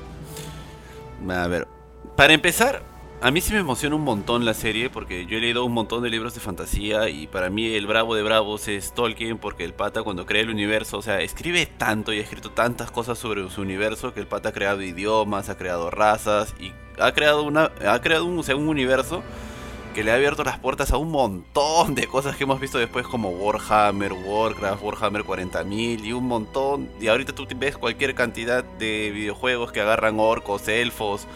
A ver. Para empezar, a mí sí me emociona un montón la serie porque yo he leído un montón de libros de fantasía y para mí el bravo de bravos es Tolkien porque el pata cuando crea el universo, o sea, escribe tanto y ha escrito tantas cosas sobre su universo que el pata ha creado idiomas, ha creado razas y ha creado una ha creado un, un universo que le ha abierto las puertas a un montón de cosas que hemos visto después como Warhammer, Warcraft, Warhammer 40.000 y un montón. Y ahorita tú ves cualquier cantidad de videojuegos que agarran orcos, elfos,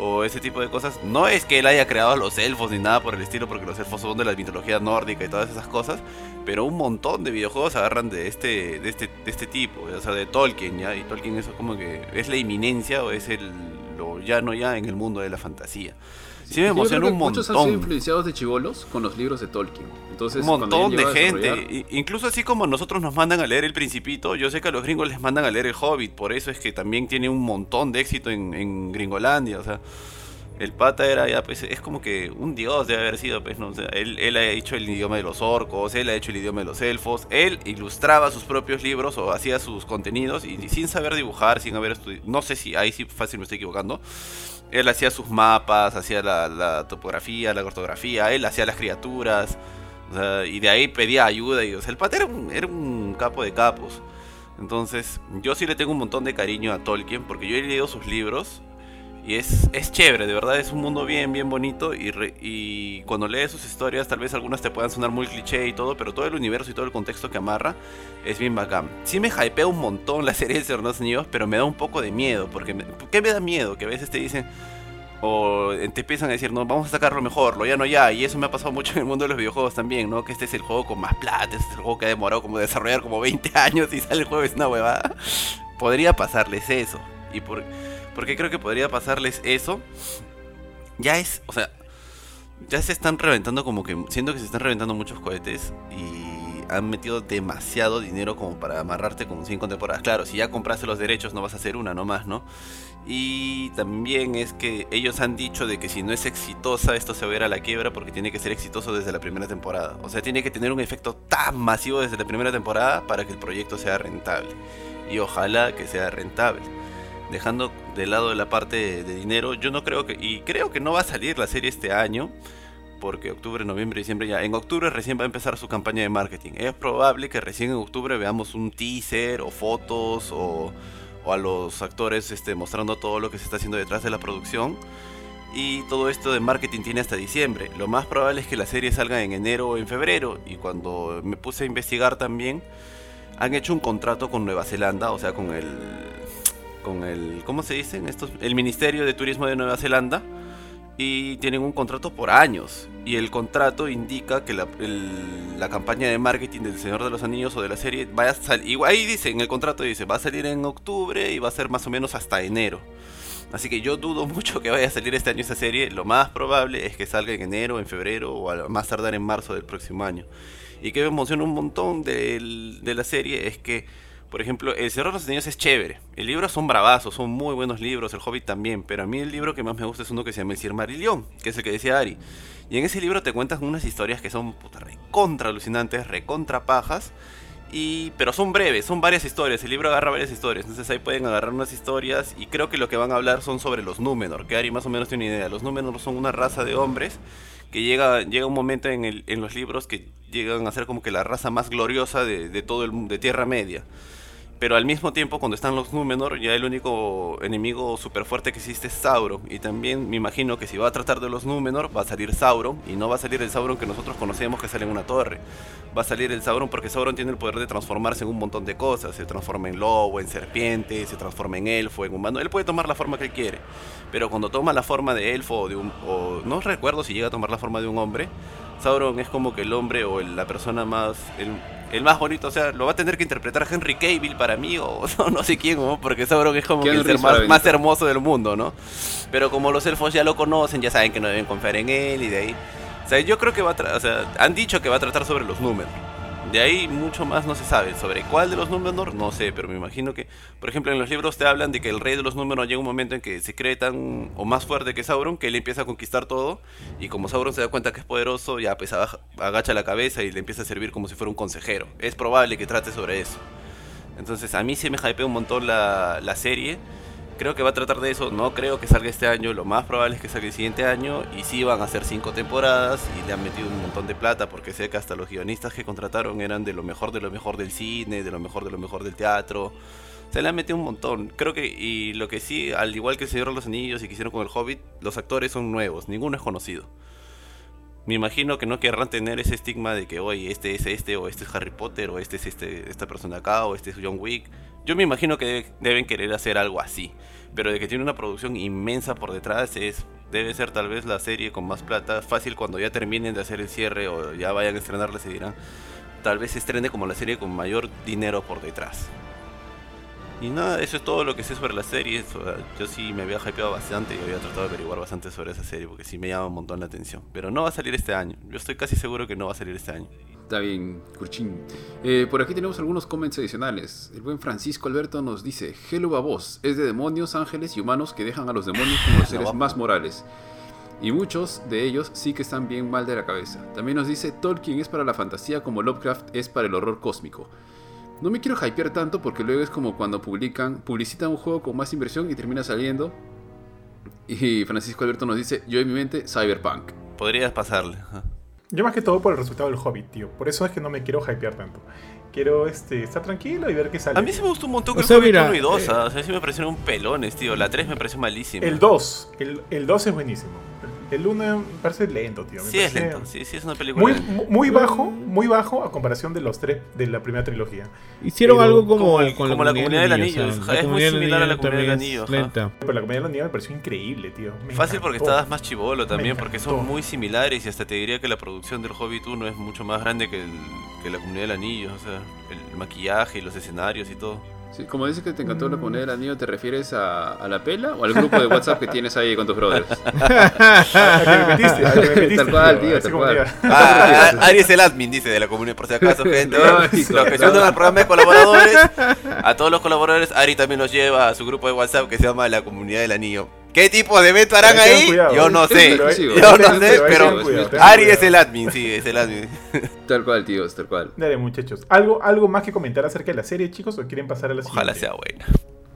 o ese tipo de cosas. No es que él haya creado a los elfos ni nada por el estilo, porque los elfos son de la mitología nórdica y todas esas cosas, pero un montón de videojuegos agarran de este, de este, de este tipo, o sea, de Tolkien, ¿ya? Y Tolkien es como que es la inminencia o es el, lo ya no ya en el mundo de la fantasía. Sí, me emociona un montón. Muchos han sido influenciados de chivolos con los libros de Tolkien. Entonces, un montón de gente. Incluso así como nosotros nos mandan a leer El Principito, yo sé que a los gringos les mandan a leer El Hobbit. Por eso es que también tiene un montón de éxito en, Gringolandia. O sea, el pata era ya, pues, es como que un dios debe haber sido, pues, ¿no? él, él ha hecho el idioma de los orcos, él ha hecho el idioma de los elfos, él ilustraba sus propios libros o hacía sus contenidos y, sin saber dibujar, sin haber estudiado, no sé si ahí sí fácil me estoy equivocando, él hacía sus mapas, hacía la, topografía, la ortografía, él hacía las criaturas. y de ahí pedía ayuda. Y, el pata era un capo de capos. Entonces, yo sí le tengo un montón de cariño a Tolkien porque yo he leído sus libros es, es chévere, de verdad es un mundo bien, bien bonito. Y, y cuando lees sus historias, tal vez algunas te puedan sonar muy cliché y todo, pero todo el universo y todo el contexto que amarra es bien bacán. Sí me hypea un montón la [laughs] serie de Señor de pero me da un poco de miedo. Porque me, ¿Qué me da miedo? Que a veces te dicen. O te empiezan a decir, no, vamos a sacarlo mejor, lo ya no ya. Y eso me ha pasado mucho [laughs] en el mundo de los videojuegos también, ¿no? Que este es el juego con más plata, este es el juego que ha demorado como desarrollar como 20 [laughs] años y sale el juego una huevada. Podría pasarles eso. Y por porque creo que podría pasarles eso. Ya es, o sea, ya se están reventando como que, siento que se están reventando muchos cohetes y han metido demasiado dinero como para amarrarte con 5 temporadas. Claro, si ya compraste los derechos no vas a hacer una nomás, ¿no? Y también es que ellos han dicho de que si no es exitosa esto se va a ir a la quiebra porque tiene que ser exitoso desde la primera temporada. O sea, tiene que tener un efecto tan masivo desde la primera temporada para que el proyecto sea rentable. Y ojalá que sea rentable dejando de lado la parte de, dinero, yo no creo que, y creo que no va a salir la serie este año, porque octubre, noviembre, diciembre ya, en octubre recién va a empezar su campaña de marketing. Es probable que recién en octubre veamos un teaser o fotos o, o a los actores este, mostrando todo lo que se está haciendo detrás de la producción. Y todo esto de marketing tiene hasta diciembre. Lo más probable es que la serie salga en enero o en febrero. Y cuando me puse a investigar también, han hecho un contrato con Nueva Zelanda, o sea, con el con el, ¿cómo se dicen? Estos, el Ministerio de Turismo de Nueva Zelanda y tienen un contrato por años. Y el contrato indica que la, la, campaña de marketing del Señor de los Anillos o de la serie va a salir. Ahí dice, en el contrato dice, va a salir en octubre y va a ser más o menos hasta enero. Así que yo dudo [laughs] mucho que vaya a salir este año esa serie. Lo más probable es que salga en enero, en febrero o a más tardar en marzo del próximo año. Y que me emociona un montón de, de la serie es que por ejemplo, El Cerro de los Anillos es chévere. El libro son bravazos, son muy buenos libros, El Hobbit también, pero a mí el libro que más me gusta es uno que se llama El Silmarillion, que es el que decía Ari. Y en ese libro te cuentas unas historias que son puta, recontra alucinantes, recontra pajas, y, pero son breves, son varias historias. El libro agarra varias historias, entonces ahí pueden agarrar unas historias. Y creo que lo que van a hablar son sobre los Númenor, que Ari más o menos tiene una idea. Los Númenor son una raza de hombres que llega, llega un momento en, el, en los libros que llegan a ser como que la raza más gloriosa de, de todo el de Tierra Media. Pero al mismo tiempo, cuando están los Númenor, ya el único enemigo súper fuerte que existe es Sauron. Y también me imagino que si va a tratar de los Númenor, va a salir Sauron. Y no va a salir el Sauron que nosotros conocemos que sale en una torre. Va a salir el Sauron porque Sauron tiene el poder de transformarse en un montón de cosas. Se transforma en lobo, en serpiente, se transforma en elfo, en humano. Él puede tomar la forma que él quiere. Pero cuando toma la forma de elfo o de un... No recuerdo si llega a tomar la forma de un hombre. Sauron es como que el hombre o la persona más el más bonito, o sea, lo va a tener que interpretar Henry Cavill para mí, o [laughs] no, sé quién, ¿no? porque seguro que es como el ser más, hermoso del mundo, ¿no? Pero como los elfos ya lo conocen, ya saben que no deben confiar en él y de ahí. O sea, yo creo que va a, o sea, han dicho que va a tratar sobre los números. De ahí mucho más no se sabe. Sobre cuál de los Númenor, no sé, pero me imagino que, por ejemplo, en los libros te hablan de que el rey de los Númenor llega un momento en que se cree tan o más fuerte que Sauron que él empieza a conquistar todo. Y como Sauron se da cuenta que es poderoso, ya pues agacha la cabeza y le empieza a servir como si fuera un consejero. Es probable que trate sobre eso. Entonces a mí sí me hypea un montón la, la serie creo que va a tratar de eso. No creo que salga este año. Lo más probable es que salga el siguiente año. Y sí van a ser cinco temporadas. Y le han metido un montón de plata. Porque sé que hasta los guionistas que contrataron eran de lo mejor de lo mejor del cine, de lo mejor de lo mejor del teatro. Se le han metido un montón. Creo que, y lo que sí, al igual que el Señor de los Anillos y que hicieron con el Hobbit, los actores son nuevos. Ninguno es conocido. Me imagino que no querrán tener ese estigma de que, oye, este es este, o este es Harry Potter, o este es este, esta persona acá, o este es John Wick. Yo me imagino que deben querer hacer algo así. Pero de que tiene una producción inmensa por detrás, es debe ser tal vez la serie con más plata. Fácil cuando ya terminen de hacer el cierre o ya vayan a estrenarla se dirán. Tal vez se estrene como la serie con mayor dinero por detrás. Y nada, eso es todo lo que sé sobre la serie. Yo sí me había hypeado bastante y había tratado de averiguar bastante sobre esa serie porque sí me llama un montón la atención. Pero no va a salir este año. Yo estoy casi seguro que no va a salir este año. Está bien, Curchín. Eh, por aquí tenemos algunos comments adicionales. El buen Francisco Alberto nos dice: Hello Babos es de demonios, ángeles y humanos que dejan a los demonios como los seres más morales. Y muchos de ellos sí que están bien mal de la cabeza. También nos dice: Tolkien es para la fantasía como Lovecraft es para el horror cósmico. No me quiero hypear tanto porque luego es como cuando publican, publicitan un juego con más inversión y termina saliendo. Y Francisco Alberto nos dice, yo en mi mente, Cyberpunk. Podrías pasarle. Yo más que todo por el resultado del Hobbit, tío. Por eso es que no me quiero hypear tanto. Quiero este, estar tranquilo y ver qué sale. A mí sí me gustó un montón que el Hobbit 1 y 2. Eh, o sea, sí me parecieron pelones, tío. La 3 me pareció malísima. El 2. El, el 2 es buenísimo. El 1 me parece lento, tío. sí, es lento. Sí, sí, es una película. Muy, muy bajo, muy bajo a comparación de los tres de la primera trilogía. Hicieron algo como, como, la, comunidad del anillo. es muy similar a la comunidad del anillo. Lenta. Pero la comunidad del anillo me pareció increíble, tío. Fácil porque estabas más chivolo también, porque son muy similares y hasta te diría que la producción del Hobbit 1 es mucho más grande que, el, que la comunidad del anillo. O sea, el maquillaje y los escenarios y todo como dices que te encantó la comunidad del anillo, ¿te refieres a, la pela o al grupo de WhatsApp que tienes ahí con tus brothers? ¿A [laughs] que me metiste? ¿A que me metiste? Tal cual, tío, tal cual. Ah, Ari es el admin, dice, de la comunidad, por si acaso, [laughs] gente. los que se unen al programa de colaboradores, a todos los colaboradores, Ari también los lleva a su grupo de WhatsApp que se llama La Comunidad del Anillo. ¿Qué tipo de evento harán ahí? yo no sé. yo no sé, pero Ari es el admin, sí, es el admin. [laughs] Tal cual, tío, tal cual. Dale, muchachos. ¿Algo, ¿Algo más que comentar acerca de la serie, chicos? ¿O quieren pasar a la siguiente? Ojalá sea buena.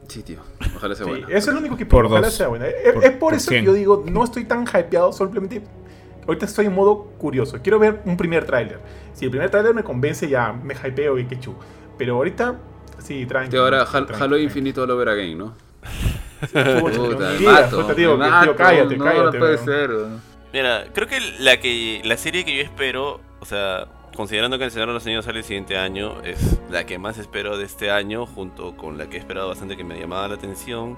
Sí, tío. Ojalá sea buena. Eso es lo único que pido. Ojalá sea buena. Es por, eso que yo digo, no estoy tan hypeado, simplemente. Ahorita estoy en modo curioso. Quiero ver un primer tráiler. Si el primer tráiler me convence, ya me hypeo y qué chu. Pero ahorita, sí, tranquilo. ahora Halo Infinito lo ver again, ¿no? Cállate, cállate. puede ser. Mira, creo que la que la serie que yo espero, o sea, considerando que El Señor de los Anillos sale el siguiente año, es la que más espero de este año, junto con la que he esperado bastante que me llamaba la atención.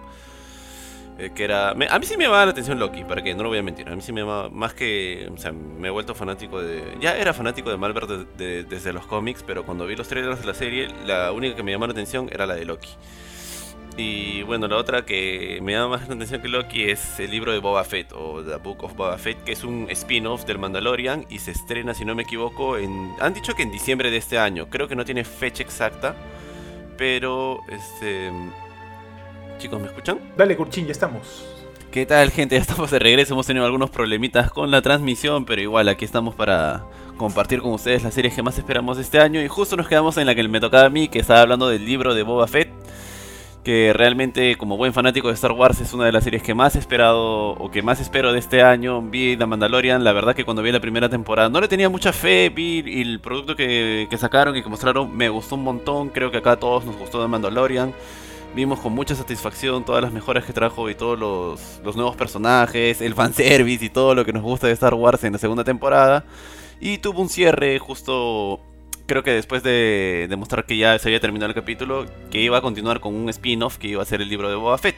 Eh, que era. a mí sí me llamaba la atención Loki, para que no lo voy a mentir. A mí sí me llamaba. Más que. O sea, me he vuelto fanático de. Ya era fanático de Marvel desde los cómics, pero cuando vi los trailers de la serie, la única que me llamaba la atención era la de Loki. Y bueno, la otra que me llama más la atención que Loki es el libro de Boba Fett o The Book of Boba Fett, que es un spin-off del Mandalorian y se estrena, si no me equivoco, en han dicho que en diciembre de este año. Creo que no tiene fecha exacta, pero este chicos, ¿me escuchan? Dale, Curchín, ya estamos. ¿Qué tal, gente? Ya estamos de regreso. Hemos tenido algunos problemitas con la transmisión, pero igual aquí estamos para compartir con ustedes las series que más esperamos este año y justo nos quedamos en la que me tocaba a mí, que estaba hablando del libro de Boba Fett que realmente como buen fanático de Star Wars es una de las series que más esperado o que más espero de este año. Vi The Mandalorian, la verdad que cuando vi la primera temporada no le tenía mucha fe, vi el producto que, sacaron y que mostraron me gustó un montón, creo que acá a todos nos gustó The Mandalorian. Vimos con mucha satisfacción todas las mejoras que trajo y todos los, los nuevos personajes, el fanservice y todo lo que nos gusta de Star Wars en la segunda temporada. Y tuvo un cierre justo creo que después de demostrar que ya se había terminado el capítulo, que iba a continuar con un spin-off que iba a ser el libro de Boba Fett.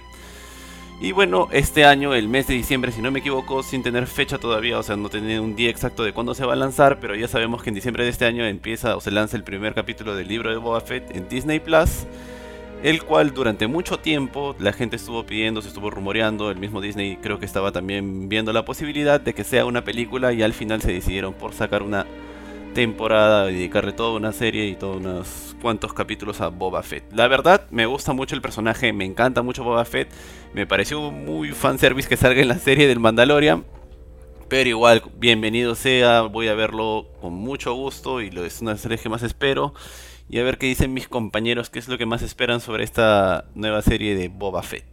Y bueno, este año, el mes de diciembre, si no me equivoco, sin tener fecha todavía, o sea, no tener un día exacto de cuándo se va a lanzar, pero ya sabemos que en diciembre de este año empieza o se lanza el primer capítulo del libro de Boba Fett en Disney Plus, el cual durante mucho tiempo la gente estuvo pidiendo, se estuvo rumoreando, el mismo Disney creo que estaba también viendo la posibilidad de que sea una película y al final se decidieron por sacar una temporada, dedicarle toda una serie y todos unos cuantos capítulos a Boba Fett. La verdad, me gusta mucho el personaje, me encanta mucho Boba Fett. Me pareció muy fanservice que salga en la serie del Mandalorian. Pero igual, bienvenido sea, voy a verlo con mucho gusto y es una serie que más espero. Y a ver qué dicen mis compañeros, qué es lo que más esperan sobre esta nueva serie de Boba Fett.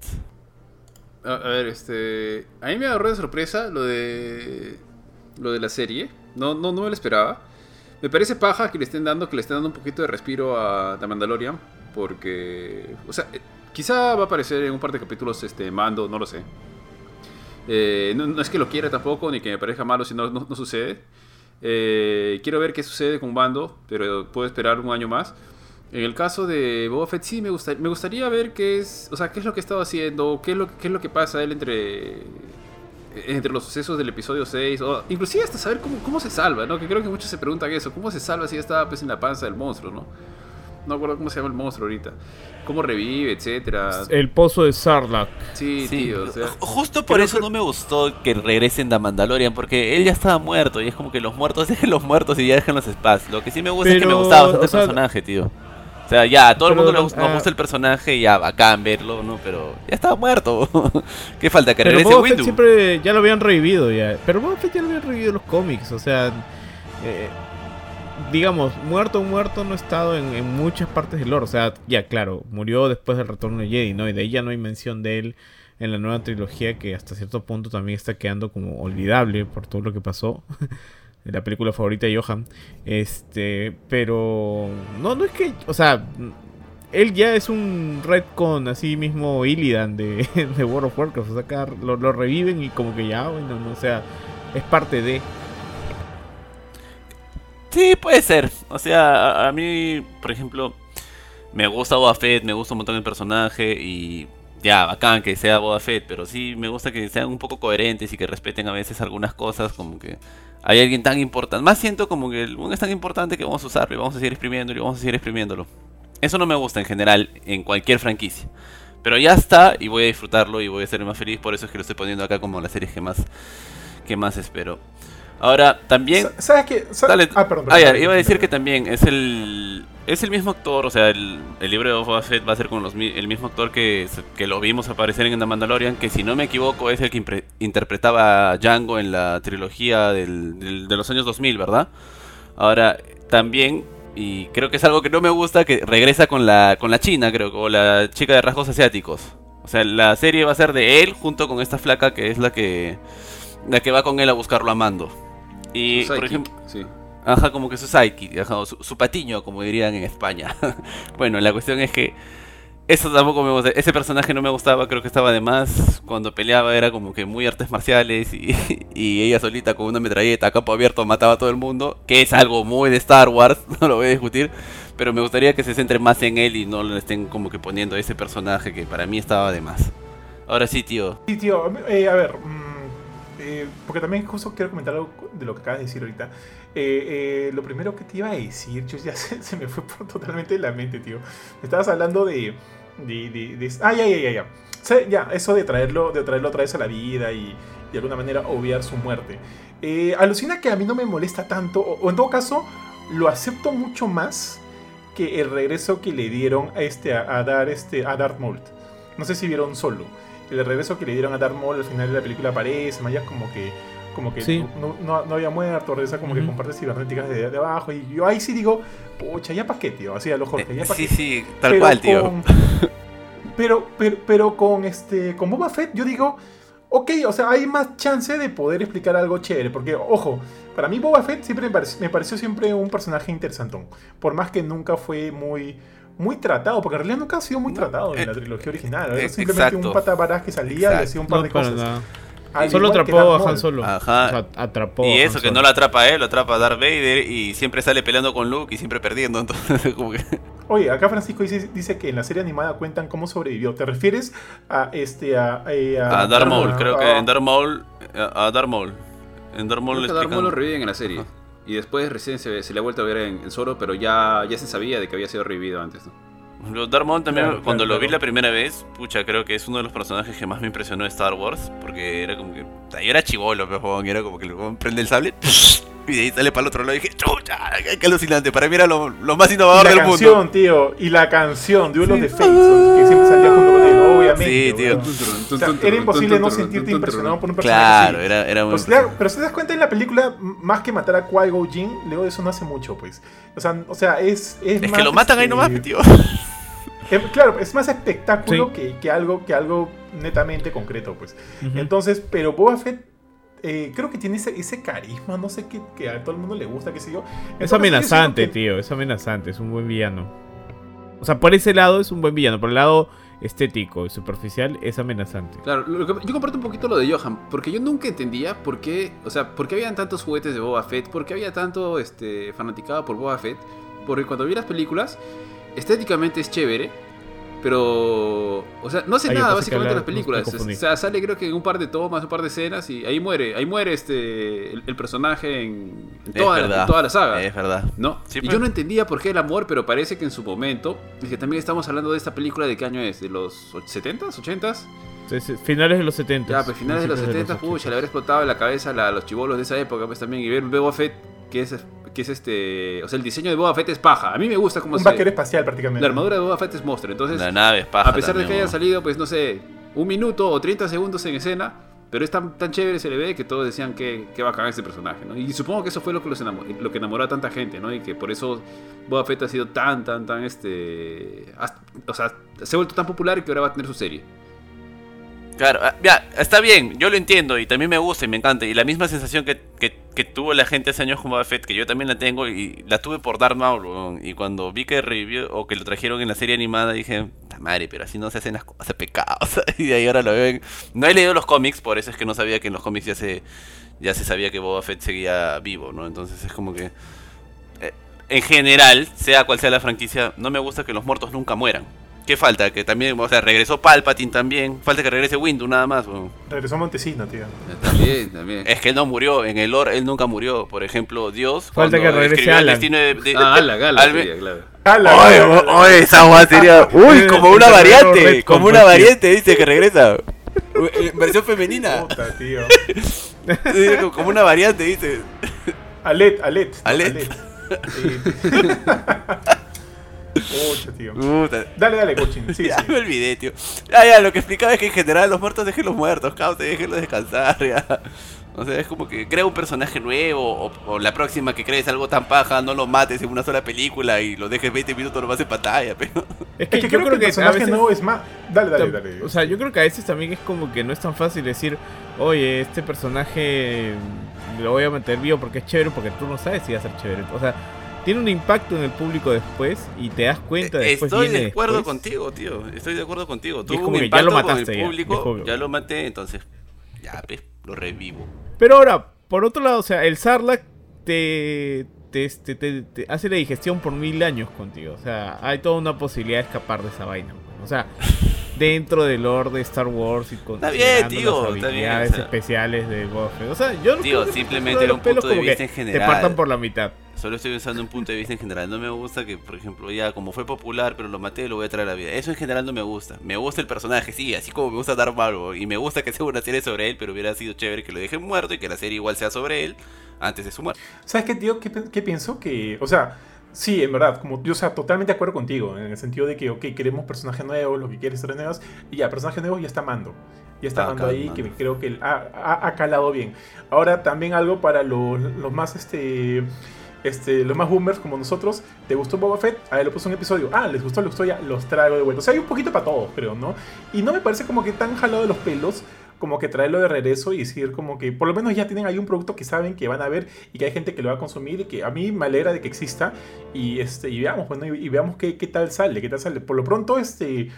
A, a ver, este. A mí me agarró de sorpresa lo de. Lo de la serie. No, no, no me lo esperaba. Me parece paja que le estén dando, que le estén dando un poquito de respiro a The Mandalorian. Porque. O sea, eh, quizá va a aparecer en un par de capítulos este Mando, no lo sé. Eh, no, es que lo quiera tampoco, ni que me parezca malo si no, sucede. Eh, quiero ver qué sucede con Mando, pero puedo esperar un año más. En el caso de Boba Fett sí me, gusta, me gustaría ver qué es, o sea, qué es lo que ha estado haciendo, qué es lo, qué es lo que pasa él entre entre los sucesos del episodio 6, o inclusive hasta saber cómo, cómo se salva, ¿no? Que creo que muchos se preguntan eso, ¿cómo se salva si ya estaba pues, en la panza del monstruo, ¿no? No me acuerdo cómo se llama el monstruo ahorita. Cómo revive, etcétera. El pozo de Sarlacc. Sí, Sí, tío, o sea, justo por eso que- no me gustó que regresen a Mandalorian, porque él ya estaba muerto y es como que los muertos [laughs] dejen los muertos y ya dejen los espacios. Lo que sí me gusta es que me gustaba bastante o sea, el personaje, tío. O sea, ya, a todo el mundo nos ah, gusta el personaje y ya, bacán verlo, ¿no? Pero ya estaba muerto. [laughs] ¿Qué falta? Que Pero regrese Windu. siempre ya lo habían revivido ya. Pero Boba Fett ya lo habían revivido en los cómics. O sea, eh, digamos, muerto muerto no ha estado en, en muchas partes del lore. O sea, ya claro, murió después del retorno de Jedi, ¿no? Y de ahí ya no hay mención de él en la nueva trilogía que hasta cierto punto también está quedando como olvidable por todo lo que pasó. [laughs] la película favorita de Johan. Este, pero no, no es que, o sea, él ya es un retcon así mismo Illidan de, [laughs] de World of Warcraft. O sea, acá lo, reviven y como que ya, bueno, no, o sea, es parte de. Sí, puede ser. O sea, a, mí, por ejemplo, me gusta Boba me gusta un montón el personaje y ya, bacán que sea Boba Fett, pero sí me gusta que sean un poco coherentes y que respeten a veces algunas cosas, como que hay alguien tan importante. Más siento como que el mundo es tan importante que vamos a usarlo y vamos a seguir exprimiéndolo y vamos a seguir exprimiéndolo. Eso no me gusta en general en cualquier franquicia. Pero ya está y voy a disfrutarlo y voy a ser más feliz, por eso es que lo estoy poniendo acá como la serie que más, que más espero. Ahora, también... Sa- ¿Sabes qué? Dale. Ah, perdón. Ah, ya, perdón. iba a decir que también es el es el mismo actor, o sea, el, el libro de Boba Fett va a ser con los, el mismo actor que, que lo vimos aparecer en The Mandalorian, que si no me equivoco es el que impre- interpretaba a Django en la trilogía del- del- de los años 2000, ¿verdad? Ahora, también, y creo que es algo que no me gusta, que regresa con la, con la china, creo, o la chica de rasgos asiáticos. O sea, la serie va a ser de él junto con esta flaca que es la que, la que va con él a buscarlo a Mando. Y, su por ejemplo, sí. Ajá, como que su sidekick, ajá, su, su patiño, como dirían en España. [laughs] bueno, la cuestión es que eso tampoco me gusta. Ese personaje no me gustaba, creo que estaba de más. Cuando peleaba era como que muy artes marciales y, [laughs] y ella solita con una metralleta a campo abierto mataba a todo el mundo, que es algo muy de Star Wars, [laughs] no lo voy a discutir. Pero me gustaría que se centre más en él y no le estén como que poniendo a ese personaje que para mí estaba de más. Ahora sí, tío. Sí, tío, eh, a ver, mm, eh, porque también justo quiero comentar algo de lo que acabas de decir ahorita. Eh, eh, lo primero que te iba a decir, yo ya [laughs] se, me fue por totalmente la mente, tío. Estabas hablando de... de, ah, ya, ya, ya, ya. Sí, ya, eso de traerlo, de traerlo otra vez a la vida y, de alguna manera obviar su muerte. Alucina que a mí no me molesta tanto, o, en todo caso, lo acepto mucho más que el regreso que le dieron a, este, a, dar este, a Darth. No sé si vieron solo. El regreso que le dieron a Darth Maul al final de la película aparece, Maya como que como que Sí. no, no- no había muerto, regresa como que partes cibernéticas de, de abajo. Y yo ahí sí digo, pucha, ya pa' qué, tío. Así a lo Jorge, ya pa' Sí, qué. sí, tal Pero cual, tío. con- pero, pero, pero con este. Con Boba Fett, yo digo. Ok, o sea, hay más chance de poder explicar algo chévere. Porque, ojo, para mí Boba Fett siempre me, parec- me pareció siempre un personaje interesantón. Por más que nunca fue muy. Muy tratado, porque en realidad nunca ha sido muy No, tratado en eh, la trilogía original. Era eh, simplemente exacto. un patabarás que salía y hacía un par No, de cosas. nada. Al Solo atrapó a Han. Solo. Ajá. O sea, atrapó Y a eso, que no lo atrapa a él, lo atrapa a Darth Vader y siempre sale peleando con Luke y siempre perdiendo. [laughs] Entonces, como que. Oye, acá Francisco dice, dice que en la serie animada cuentan cómo sobrevivió. ¿Te refieres a este a, eh, A Darth Maul, a- creo que a- en Darth Maul. A Darth Maul. En Darth Maul Creo le que a Darth Maul lo reviven en la serie. Ajá. Y después recién se, se le ha vuelto a ver en, en Zoro, pero ya, ya se sabía de que había sido revivido antes. ¿no? Maul también, Claro, cuando claro, lo vi la primera vez, pucha, creo que es uno de los personajes que más me impresionó de Star Wars. Porque era como que. o sea, Yo era chivolo, pero y era como que el prende el sable. [laughs] Y de ahí sale para el otro lado y dije, chucha, qué, alucinante. Para mí era lo, lo más Y innovador la del canción, mundo. tío, y la canción, Duelos Sí. de Fate, que siempre salía junto con obviamente. Sí, tío. weón. O sea, era imposible no sentirte impresionado por un personaje Claro, así. era, era muy. Pues, claro, pero si te das cuenta en la película, más que matar a Qui-Go Jinn, luego de eso no hace mucho, pues. O sea, o sea es, es es más, que lo matan ahí este, nomás, tío. [laughs] Eh, claro, es más espectáculo Sí. que, que algo, que algo netamente concreto, pues. Entonces, pero Boba Fett eh, creo que tiene ese, ese carisma, no sé, que, que a todo el mundo le gusta, qué sé yo. Es Entonces, amenazante, que- tío. Es amenazante. Es un buen villano. O sea, por ese lado es un buen villano. Por el lado estético y superficial es amenazante. Claro, yo comparto un poquito lo de Johan, porque yo nunca entendía por qué, o sea, por qué habían tantos juguetes de Boba Fett, por qué había tanto este, fanaticado por Boba Fett, porque cuando vi las películas, estéticamente es chévere, pero, o sea, no hace nada básicamente en las películas, o sea, sale creo que en un par de tomas, un par de escenas y ahí muere, ahí muere este, el, el personaje en, toda, la, en toda la saga. Es verdad. ¿No? Sí, y pues. yo no entendía por qué el amor, pero parece que en su momento, es que también estamos hablando de esta película de qué año es, de los 70s, 80s. Entonces, finales de los 70. Ya, pues finales de los 70, principios pucha, le habrá explotado en la cabeza a los chivolos de esa época, pues también, y ver Boba Fett, que es, que es este, o sea, el diseño de Boba Fett es paja. A mí me gusta cómo Un se vaquero espacial prácticamente. La armadura de Boba Fett es monstruo, entonces, La nave es paja a pesar de también, que haya weón. salido, pues no sé, un minuto o 30 segundos en escena, pero es tan, tan chévere, se le ve, que todos decían que, que bacán este personaje, ¿no? Y supongo que eso fue lo que, los enamoró, lo que enamoró a tanta gente, ¿no? Y que por eso Boba Fett ha sido tan, tan, tan, este... hasta- o sea, se ha vuelto tan popular que ahora va a tener su serie. Claro, ah, ya, está bien, yo lo entiendo y también me gusta y me encanta. Y la misma sensación que, que, tuvo la gente hace años con Boba Fett, que yo también la tengo y la tuve por Darth Maul. Y cuando vi que revivió o que lo trajeron en la serie animada, dije, "Ta madre, pero así no se hacen las cosas, pecados. [laughs] y de ahí ahora lo ven. No he leído los cómics, por eso es que no sabía que en los cómics ya se, ya se sabía que Boba Fett seguía vivo, ¿no? Entonces es como que. eh, en general, sea cual sea la franquicia, no me gusta que los muertos nunca mueran. ¿Qué falta? Que también, o sea, regresó Palpatine también. Falta que regrese Windu nada más. weón. Regresó Montesino, tío. También, también. Es que él no murió. En el lore él nunca murió. Por ejemplo, Dios. Falta que regrese escribió el Alan. destino de. de- Ah, la gala, al- sería, claro. Oye, oye, esa guay sería. Uy, como una variante. Como una variante, dice que regresa. En versión femenina. Puta, tío. Como una variante, dice. Alet, Alet. no, Alet. [laughs] Sí. Pucha, tío. Puta. Dale, dale, coaching. Sí, [laughs] ya sí. me olvidé, tío. Ya, ya, lo que explicaba es que en general los muertos dejen los muertos, cabrón, déjenlos descansar, [laughs] ya. O sea, es como que crea un personaje nuevo, o, o la próxima que crees algo tan paja, no lo mates en una sola película y lo dejes 20 minutos nomás en pantalla, [laughs] pero... Es que, Es que yo creo, creo que el que a personaje veces. nuevo es más. Dale, dale, dale. O sea, yo creo que a veces también es como que no es tan fácil decir, oye, este personaje lo voy a mantener vivo porque es chévere, porque tú no sabes si va a ser chévere. O sea, tiene un impacto en el público después y te das cuenta después. Estoy viene de acuerdo después. contigo, tío. Estoy de acuerdo contigo. Es como un que ya lo impacto con mataste el ya, público, dejó- ya lo maté, entonces... Ya, pues, lo revivo. Pero ahora, por otro lado, o sea, el Sarlacc te, te, este, te- te hace la digestión por mil años contigo. O sea, hay toda una posibilidad de escapar de esa vaina. weón. O sea, dentro del lore de Star Wars y con Está bien, tío, las está bien, habilidades o sea. especiales de Boba Fett. O sea, yo no Tío, simplemente era un punto de como vista que en general. Te partan por la mitad. Solo estoy pensando en un punto de vista en general. No me gusta que, por ejemplo, ya como fue popular, pero lo maté, lo voy a traer a la vida. Eso en general no me gusta. Me gusta el personaje, sí, así como me gusta Darth Maul. Y me gusta que sea una serie sobre él, pero hubiera sido chévere que lo dejen muerto y que la serie igual sea sobre él antes de su muerte. ¿Sabes qué, tío? ¿Qué, qué pienso? Que, o sea, sí, en verdad, como yo, o sea, totalmente de acuerdo contigo, en el sentido de que, ok, queremos personajes nuevos, lo que quieres historias nuevas, y ya, personajes nuevos ya está Mando. Ya está Ah, Mando ahí, que creo que ha, ha- ha calado bien. Ahora, también algo para los, los más, este... Este, los más boomers como nosotros, ¿te gustó Boba Fett? A ver, lo puso un episodio. Ah, les gustó la historia, los traigo de vuelta. O sea, hay un poquito para todos, creo, ¿no? Y no me parece como que tan jalado de los pelos como que traerlo de regreso y decir como que por lo menos ya tienen ahí un producto que saben que van a ver y que hay gente que lo va a consumir y que a mí me alegra de que exista. Y este y veamos bueno y, veamos qué, qué tal sale qué tal sale. Por lo pronto este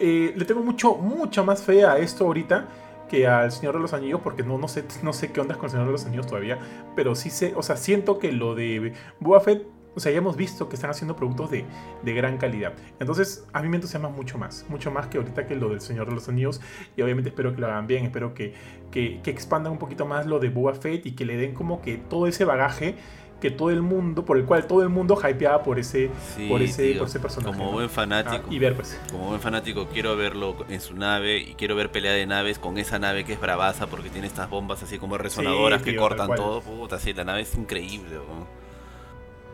eh, le tengo mucho mucha más fe a esto ahorita que al Señor de los Anillos porque no, no sé no sé qué onda con el Señor de los Anillos todavía pero sí sé o sea siento que lo de Boba Fett o sea, ya hemos visto que están haciendo productos de, de gran calidad. Entonces, a mí me entusiasma mucho más. Mucho más que ahorita que lo del Señor de los Anillos. Y obviamente espero que lo hagan bien. Espero que, que, que expandan un poquito más lo de Boba Fett y que le den como que todo ese bagaje que todo el mundo, por el cual todo el mundo hypeaba por ese, Sí, por ese, tío, por ese personaje. Como ¿no? buen Ah, fanático. y ver, pues. Como buen fanático quiero verlo en su nave y quiero ver pelea de naves con esa nave que es bravaza porque tiene estas bombas así como resonadoras que tío, cortan todo. Puta, sí, la nave es increíble. weón.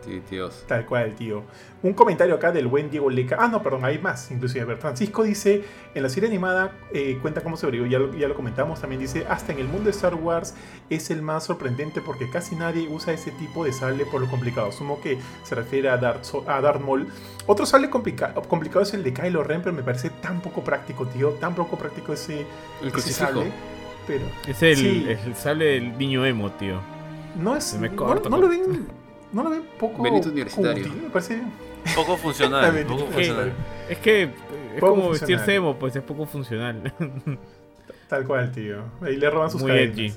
Sí, Dios. Tal cual, tío. Un comentario acá del buen Diego Leca. Ah, no, perdón, hay más. Inclusive, a ver, Francisco dice, en la serie animada eh, cuenta cómo sobrevivió, ya lo, ya lo comentamos, también dice, hasta en el mundo de Star Wars es el más sorprendente porque casi nadie usa ese tipo de sable por lo complicado. Sumo que se refiere a Darth, So- a Darth Maul. Otro sable complica- complicado es el de Kylo Ren, pero me parece tan poco práctico, tío. Tan poco práctico ese, El ese sable. Pero Es el, Sí. el sable del niño emo, tío. no es... Se me no- corta, no, ¿no? lo ven... No lo ven poco Benito universitario. útil, me parece... Poco [laughs] funcional, poco funcional. Es que es Poco como funcional. vestirse emo, pues es poco funcional. Tal cual, tío. Ahí le roban sus Muy cadenas. edgy.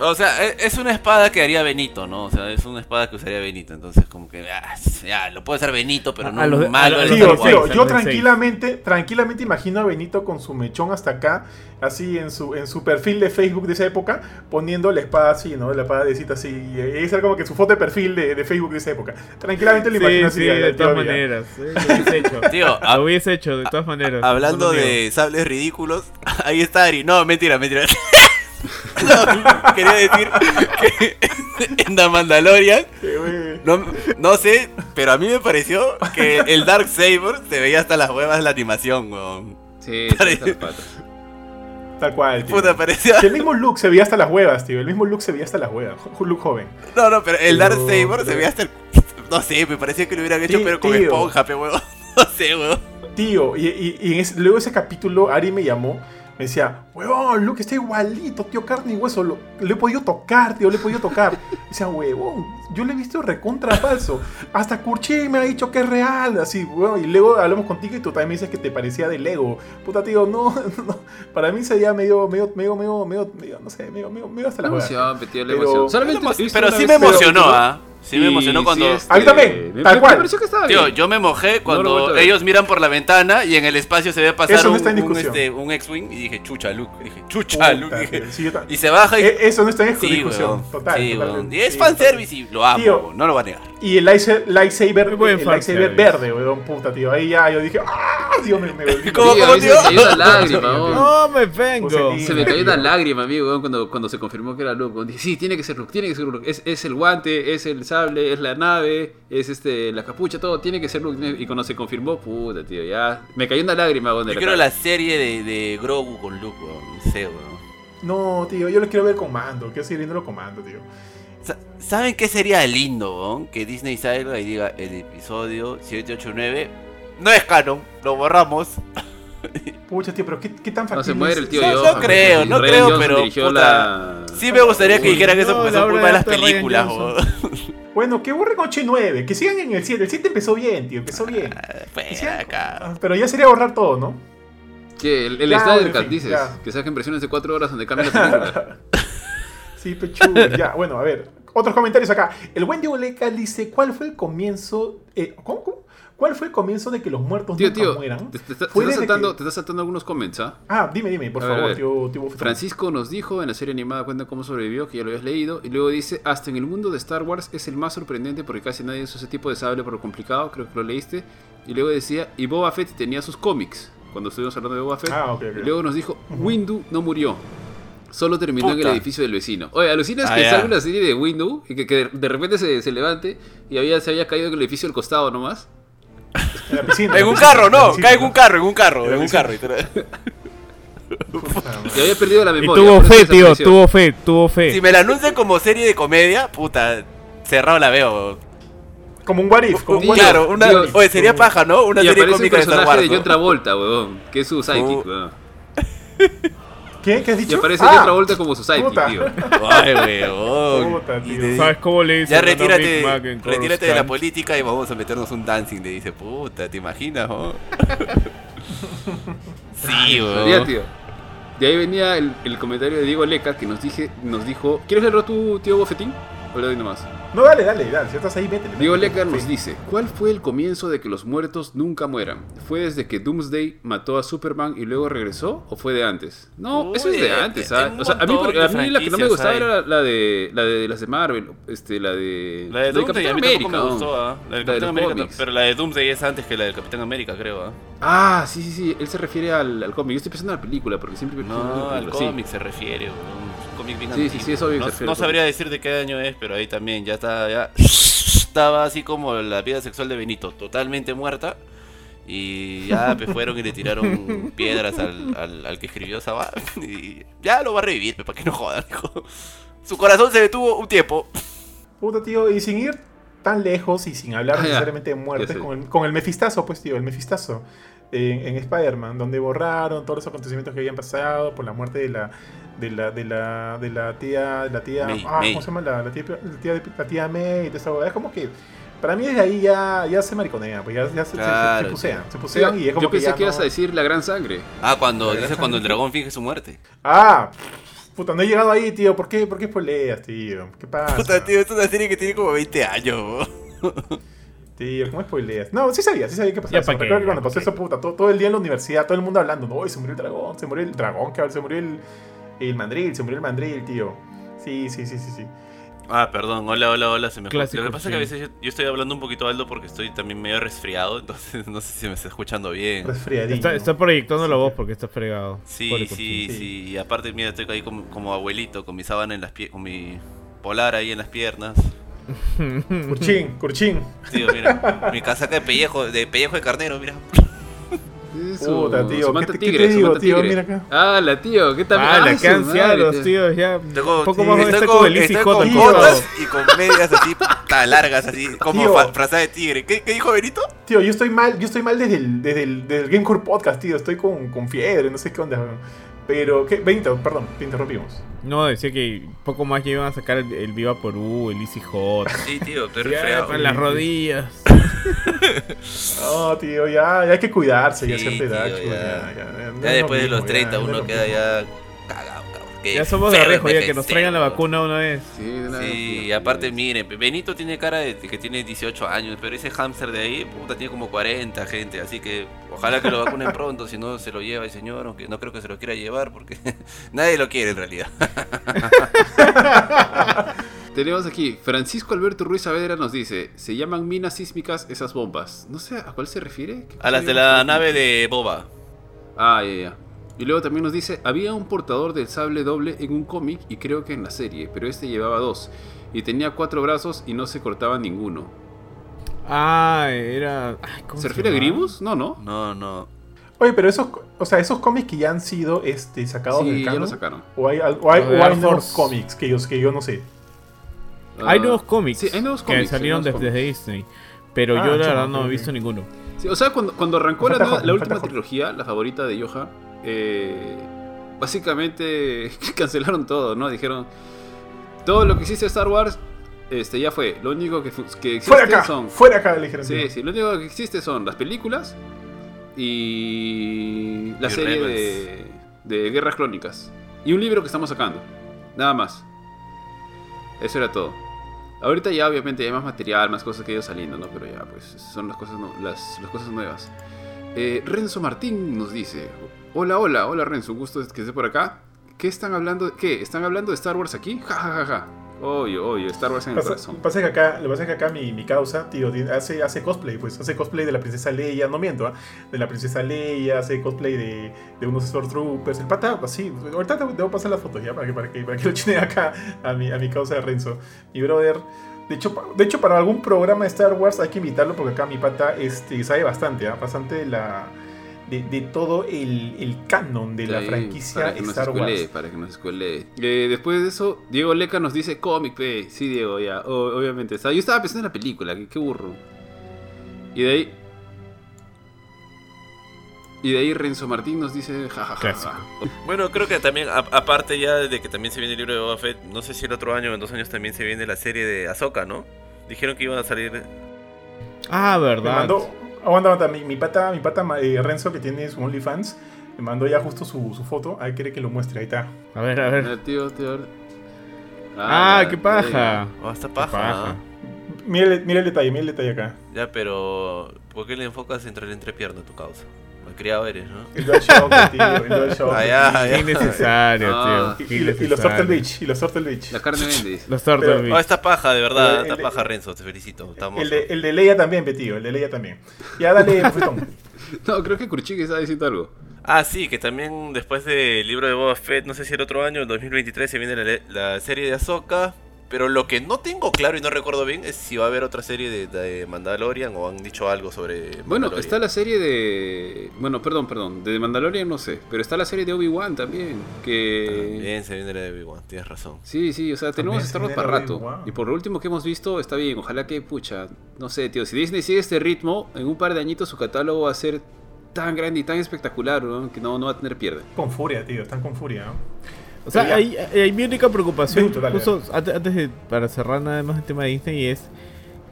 O sea, e- es una espada que haría Benito, ¿no? O sea, es una espada que usaría Benito. Entonces, como que, ah, ya, lo puede hacer Benito, pero no a los de- malo. Wars, yo tranquilamente, tranquilamente imagino a Benito con su mechón hasta acá, así en su, en su perfil de Facebook de esa época, poniendo la espada así, ¿no? La espada de cita así. Y esa era como que su foto de perfil de, de Facebook de esa época. Tranquilamente lo imagino Sí, así. sí, de todas maneras. eh, Lo hubiese hecho. [laughs] Tío, a- Lo hubiese hecho, de todas maneras. hablando de sables ridículos, [laughs] ahí está Ari. No, mentira, mentira. No, [laughs] quería decir que [laughs] en The Mandalorian, no, no sé, pero a mí me pareció que el Dark Saber se veía hasta las huevas de la animación, weón. Sí. Tal cual, tío. Puta, parecía. Que el mismo look se veía hasta las huevas, tío. El mismo look se veía hasta las huevas. Jo- Look joven. No, no, pero el Dark Saber se veía hasta el. [laughs] No sé, me parecía que lo hubieran hecho, Sí, pero con tío. esponja, pe. No sé, weón. Tío, y, y- y en ese- luego ese capítulo, Ari me llamó, me decía, huevón, Luke está igualito, tío, carne y hueso, lo, lo he podido tocar, tío, lo he podido tocar. [laughs] Y decía, huevón, yo le he visto recontra falso. Hasta Kurchi me ha dicho que es real, así, huevón. Y luego hablamos contigo y tú también me dices que te parecía de Lego. Puta, tío, no, [laughs] no. Para mí sería medio, medio, medio, medio, medio, medio, no sé, medio, medio, medio hasta la emoción, pe, tío, la Pero- emoción. Solamente Pero una sí me emocionó. ¿ah? Sí me emocionó cuando. sí, este, A mí también, me- tal me cual. pareció que estaba Tío, bien. yo me mojé cuando ellos miran por la ventana y en el espacio se ve pasar no un, este, un X-Wing y dije, chucha, Luke. Dije, chucha, Luke. Dije, sí, y se baja y. Eh, Eso no está en sí, discusión. weón. Total, sí, total. weón. Y es Sí, fanservice y lo amo, Tío. no lo va a negar. Y el lightsa- lightsaber, el verde, weón, puta, tío. Ahí ya yo dije, ¡ah! Dios, me, me [laughs] volví. ¿Cómo, Tío, se me cayó una lágrima, [laughs] weón. No me vengo. Se me cayó tío. una lágrima, amigo, weón, cuando, cuando se confirmó que era Luke. Dije, sí, tiene que ser Luke, tiene que ser Luke. Es, es el guante, es el sable, es la nave, es este la capucha, todo. Tiene que ser Luke. Y cuando se confirmó, puta, tío, ya. Me cayó una lágrima, weón. Yo la quiero cara. la serie de, de Grogu con Luke, weón. No. No, tío, yo lo quiero ver con mando. Quiero seguir viéndolo con mando, tío. Sa- ¿Saben qué sería lindo, weón? Que Disney salga y diga el episodio 789 no es canon, lo borramos. [laughs] Pucha, tío, pero ¿qué, qué tan No se factible muere el tío No, no Johan. creo, no creo, Johnson pero, dirigió puta, la... Sí me gustaría que dijeran eso no, porque son obra culpa de las películas. [laughs] Bueno, que borren 8 y 9. Que sigan en el 7. El 7 empezó bien, tío. Empezó bien. Fuera sigan- acá. Ah, Pero ya sería borrar todo, ¿no? Que el, el Ya, Snyder Cut, fin, dices. ya. Que saquen versiones de 4 horas donde cambia la película. [laughs] Sí, pechu. ya, bueno, a ver. Otros comentarios acá. El buen Diego Leca dice: ¿Cuál fue el comienzo? eh, ¿cómo, cómo? ¿Cuál fue el comienzo de que los muertos Tío, nunca tío, mueran? te, te- te estás saltando, que- te estás saltando algunos comments, ¿ah? Ah, dime, dime, por A favor, ver. tío, tío. Francisco nos dijo en la serie animada cuenta cómo sobrevivió, que ya lo habías leído, y luego dice, hasta en el mundo de Star Wars es el más sorprendente porque casi nadie usa ese tipo de sable por lo complicado, creo que lo leíste, y luego decía, y Boba Fett tenía sus cómics, cuando estuvimos hablando de Boba Fett, Ah, ok, ok. y luego nos dijo, Windu no murió. Solo terminó en Puta. el edificio del vecino. Oye, alucinas Ah, que ya. salga una serie de Windu y que, que de- repente se, se levante y había, se había caído en el edificio del costado nomás. En la piscina, En la un carro, no, cae en un carro, en un carro, En un carro. y te- Y había perdido la Y memoria. tuvo por eso fe, tío, tuvo fe, tuvo fe. Si me la anuncian como serie de comedia, puta, cerrado la veo. Como un what if, como un what if. Claro, una, tío, oye, sería paja, ¿no? Una y serie cómica de Star personaje Wars. de. John Travolta, weón, que es su sidekick, Oh. weón. [laughs] ¿Qué? ¿Qué has Y dicho? aparece Ah, John Travolta como su sidekick, puta. tío. [laughs] Ay, weón. Puta, Y tío. le- ¿Sabes cómo le dice Ya retírate, Mac en Coruscant? retírate de la política y vamos a meternos un dancing. Le dice, puta, ¿te imaginas, oh? [laughs] Sí, Ya, weón. tío. De ahí venía el, el comentario de Diego Leca que nos, dije, nos dijo... ¿Quieres leerlo tú, tío Bofetín? O le doy nomás. No, dale, dale, dale. Si estás ahí, métele. Leca nos Sí. dice, ¿cuál fue el comienzo de que los muertos nunca mueran? ¿Fue desde que Doomsday mató a Superman y luego regresó? ¿O fue de antes? No, Uy, eso es de antes, ¿ah? O sea, a mí, a mí la que no me gustaba hay. era la de, la de las de Marvel, este, la de... La de Doomsday a mí tampoco me gustó, ¿ah? La La del de Capitán América, pero la de Doomsday es antes que la del Capitán América, creo, ¿ah? Ah, sí, sí, sí, él se refiere al, al cómic. Yo estoy pensando en la película, porque siempre... No, al sí. cómic se refiere, un cómic bien Sí, sí, antiguo. sí, es obvio que no, no sabría decir de qué año es, pero ahí también ya está, ya... estaba así como la vida sexual de Benito, totalmente muerta. Y ya pues, fueron y le tiraron piedras al, al, al que escribió esa va- Y ya lo va a revivir, pues, para que no jodan, dijo. Su corazón se detuvo un tiempo. Puta, tío, y sin ir tan lejos y sin hablar Ah, necesariamente de muertes, con el, con el mefistazo, pues, tío, el mefistazo. En, en Spider-Man, donde borraron todos los acontecimientos que habían pasado por la muerte de la de la de la de la tía de la tía May, ah, May. ¿cómo se llama? La, la tía, la tía la tía May y toda esa es como que para mí desde ahí ya, ya se mariconea, pues ya, ya se, se- se, pusean, se Sí, pusean y es como yo que pensé ya que ibas no- a decir la gran sangre. Ah, cuando La dice gran cuando el dragón finge su muerte. Ah, puta, no he llegado ahí, tío, ¿por qué? ¿Por qué spoileas, tío? ¿Qué pasa? Puta, tío, es una serie que tiene como 20 años. [laughs] Tío, ¿cómo spoileas? No, sí sabía, sí sabía qué pasaba. Recuerdo que cuando pa' pasó eso, puta, todo, todo el día en la universidad, todo el mundo hablando, no, "Uy, se murió el dragón, se murió el dragón, cabrón, se murió el, el mandril, se murió el mandril, tío. Sí, sí, sí, sí, sí. Ah, perdón, hola, hola, hola, se me. Clásico, Lo que pasa es que a veces yo, yo estoy hablando un poquito alto porque estoy también medio resfriado, [laughs] entonces no sé si me está escuchando bien. Resfriadito. Está, está proyectando Sí, la voz porque está fregado. Sí, Pobre sí, sí, y aparte, mira, estoy ahí como, como abuelito, con mi sábana en las piernas, con mi polar ahí en las piernas. [laughs] Curchín, curchín. Tío, mira, mi casaca de pellejo, de pellejo de carnero, mira. Puta, tío, ¿qué te- qué tigre, te su digo, tío? Mira acá. Ah, la tío, ¿qué tal? Ah, qué su ancianos, madre, tío. Ya. Tengo, un poco más estoy está con, como el estoy con el botas tío. y con medias así tan largas, así como Tío. frazada de tigre. ¿Qué, qué dijo Benito? Tío, yo estoy mal, yo estoy mal desde el, desde el, desde el Gamecore Podcast, tío. Estoy con, con fiebre, no sé qué onda. Pero, ¿qué? Benito, perdón, te interrumpimos. No, decía que poco más ya iban a sacar el, el Viva por U, el Easy Hot. Sí, tío, estoy Ya, resfriado. para las rodillas. [laughs] No, tío, ya, ya hay que cuidarse, ya Sí, cierta edad. ya. ya, ya, es después de lo los mismo, 30 ya, no uno es lo queda mismo. ya cagado, Ya somos de riesgo, ya que nos traigan la vacuna una vez. Sí, de una Sí, aparte, miren, Benito tiene cara de que tiene 18 años, pero ese hámster de ahí, puta, tiene como 40 gente, así que ojalá que lo vacunen pronto, si no se lo lleva el señor, aunque no creo que se lo quiera llevar, porque [laughs] nadie lo quiere en realidad. [laughs] Tenemos aquí, Francisco Alberto Ruiz Saavedra nos dice, se llaman minas sísmicas esas bombas. No sé, ¿a cuál se refiere? ¿Qué A las de la nave de Boba. Ah, ya, ya. Y luego también nos dice, había un portador del sable doble en un cómic y creo que en la serie, pero este llevaba dos. Y tenía cuatro brazos y no se cortaba ninguno. Ah, era. ay, ¿cómo ¿Se refiere a? Grievous? No, no. No, no. Oye, pero esos, o sea, esos cómics que ya han sido este, sacados del Sí, ya canon. lo sacaron. O hay, o hay, Los o hay nuevos cómics que yo, que yo no sé. Hay Ah, nuevos cómics. Sí, hay nuevos que cómics. salieron nuevos desde cómics. Disney. Pero Ah, yo la chamo, verdad no he visto ninguno. Sí, o sea, cuando, cuando arrancó la, la última trilogía, la favorita de Yoja, eh, básicamente [laughs] cancelaron todo, ¿no? Dijeron, todo lo que existe de Star Wars este, ya fue. Lo único que, que existe ¡Fuera acá! son... ¡Fuera acá! Dijeron. Sí, tío. sí, lo único que existe son las películas y la Y serie de, de Guerras Clónicas. Y un libro que estamos sacando. Nada más. Eso era todo. Ahorita ya obviamente hay más material, más cosas que ido saliendo, ¿no? Pero ya, pues son las cosas, nu- las, las cosas nuevas. Eh, Renzo Martín nos dice, hola, hola, hola Renzo, un gusto que esté por acá. ¿Qué están hablando? ¿Qué? ¿Están hablando de Star Wars aquí? Ja, ja, ja, ja. Oye, oye, Star Wars en el Pasa, corazón. pasa que acá, lo que pasa es que acá mi, mi causa, tío, hace, hace cosplay, pues hace cosplay de la princesa Leia, no miento, ¿ah? de la princesa Leia, hace cosplay de, de unos Stormtroopers, el pata, así, ahorita te debo pasar las fotos ya para que, para que, para que lo chine acá a mi, a mi causa de Renzo, mi brother. De hecho, de hecho, para algún programa de Star Wars hay que invitarlo porque acá mi pata este, sabe bastante, ¿ah? bastante de la... De, de todo el, el canon de la franquicia para que nos Star escuele, Wars. Para que nos escuele. Eh, después de eso, Diego Leca nos dice cómic, pe. Sí, Diego, ya. o- obviamente. O sea, yo estaba pensando en la película, qué, qué burro. Y de ahí. Y de ahí Renzo Martín nos dice jajaja. Clásico. Bueno, creo que también, a- aparte ya de que también se viene el libro de Boba Fett, no sé si el otro año o en dos años también se viene la serie de Ahsoka, ¿no? Dijeron que iban a salir... Ah, Me verdad. mandó, aguanta, aguanta, mi, mi pata, mi pata eh, Renzo que tiene su OnlyFans, me mandó ya justo su, su foto, ahí quiere que lo muestre, ahí está. A ver, a ver. Eh, tío, tío. Ah, qué paja. Oh, está Qué paja, paja. ¿no? Mira, el- mira el detalle, mira el detalle acá. Ya, pero... ¿Por qué le enfocas entre el entrepierna a tu causa? Malcriado eres, ¿no? El DualShock, tío, el DualShock. [laughs] Ah, ya, Qué innecesario, Ah. tío. Y, Qué y, y los Turtle innecesario. Beach, y los Turtle Beach. La carne vende. dice. Los Turtle Pero- Beach. Oh, está paja, de verdad. El- Está el- paja, Renzo. Te felicito. Estamos... El de, el de Leia también, pe, tío, el de Leia también. Ya dale, [laughs] Fritón. No, creo que Kurchik estaba diciendo algo. Ah, sí, que también después del libro de Boba Fett, no sé si el otro año, el 2023, se viene la, le- la serie de Ahsoka. Pero lo que no tengo claro y no recuerdo bien es si va a haber otra serie de, de Mandalorian o han dicho algo sobre. Bueno, está la serie de. Bueno, perdón, perdón. De Mandalorian no sé. Pero está la serie de Obi-Wan también. Que. Bien, se viene la de Obi-Wan, tienes razón. Sí, sí, o sea, tenemos También que estarnos se para rato. Y por lo último que hemos visto, está bien. Ojalá que, pucha, no sé, tío. Si Disney sigue este ritmo, en un par de añitos su catálogo va a ser tan grande y tan espectacular, ¿no? que no, no va a tener pierde. Con furia, tío, están con furia, ¿no? O sea, hay, hay mi única preocupación, dale, justo antes, de, para cerrar nada más el tema de Disney, es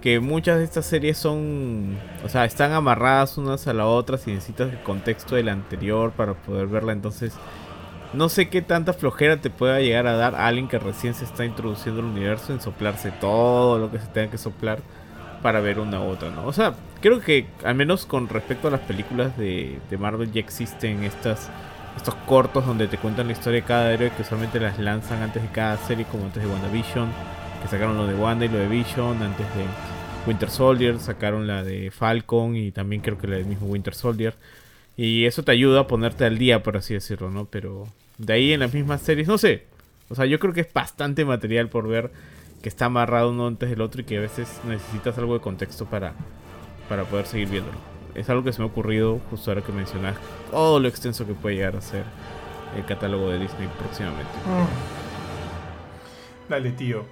que muchas de estas series son, o sea, están amarradas unas a las otras y necesitas el contexto del anterior para poder verla, entonces no sé qué tanta flojera te pueda llegar a dar a alguien que recién se está introduciendo al universo en soplarse todo lo que se tenga que soplar para ver una u otra, ¿no? O sea, creo que al menos con respecto a las películas de, de Marvel ya existen estas estos cortos donde te cuentan la historia de cada héroe que usualmente las lanzan antes de cada serie, como antes de WandaVision, que sacaron lo de Wanda y lo de Vision, antes de Winter Soldier, sacaron la de Falcon y también creo que la del mismo Winter Soldier. Y eso te ayuda a ponerte al día, por así decirlo, ¿no? Pero de ahí en las mismas series, no sé. O sea, yo creo que es bastante material por ver que está amarrado uno antes del otro y que a veces necesitas algo de contexto para, para poder seguir viéndolo. Es algo que se me ha ocurrido justo ahora que mencionas todo lo extenso que puede llegar a ser el catálogo de Disney próximamente. Dale, tío.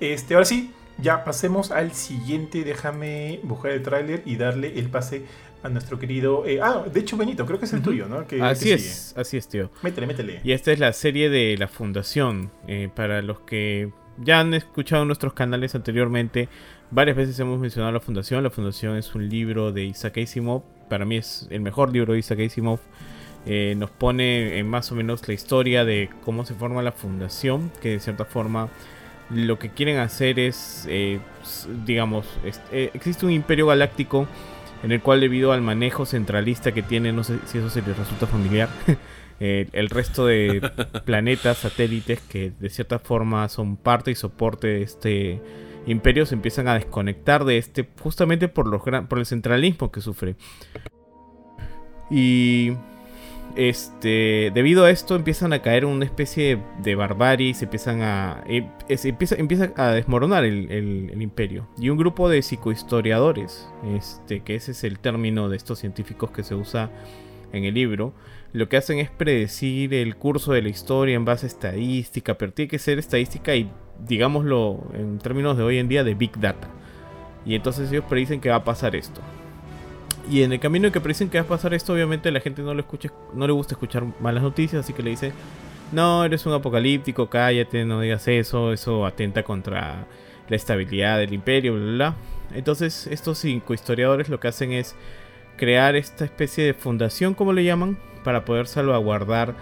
Este, ahora sí, ya pasemos al siguiente. Déjame buscar el tráiler y darle el pase a nuestro querido. eh, ah, de hecho, Benito, creo que es el tuyo, ¿no? Que- Así que es, así es, tío. Métele, métele. Y esta es la serie de la Fundación. eh, para los que ya han escuchado nuestros canales anteriormente, varias veces hemos mencionado la Fundación. La Fundación es un libro de Isaac Asimov. Para mí es el mejor libro de Isaac Asimov. Eh, nos pone en más o menos la historia de cómo se forma la Fundación, que de cierta forma lo que quieren hacer es, eh, digamos, eh, existe un imperio galáctico en el cual debido al manejo centralista que tiene, no sé si eso se les resulta familiar, [laughs] eh, el resto de [laughs] planetas, satélites que de cierta forma son parte y soporte de este imperio se empiezan a desconectar de este justamente por los gran- por el centralismo que sufre. Y este, debido a esto empiezan a caer una especie de, de barbarie y se empiezan a eh, eh, se empieza, empieza a desmoronar el, el- el imperio y un grupo de psicohistoriadores este que ese es el término de estos científicos que se usa en el libro lo que hacen es predecir el curso de la historia en base a estadística pero tiene que ser estadística y digámoslo en términos de hoy en día de big data. Y entonces ellos predicen que va a pasar esto. Y en el camino que predicen que va a pasar esto, obviamente la gente no le escucha, no le gusta escuchar malas noticias, así que le dice, no, eres un apocalíptico, cállate, no digas eso, eso atenta contra la estabilidad del imperio, bla, bla. Entonces, estos cinco historiadores lo que hacen es crear esta especie de fundación, como le llaman, para poder salvaguardar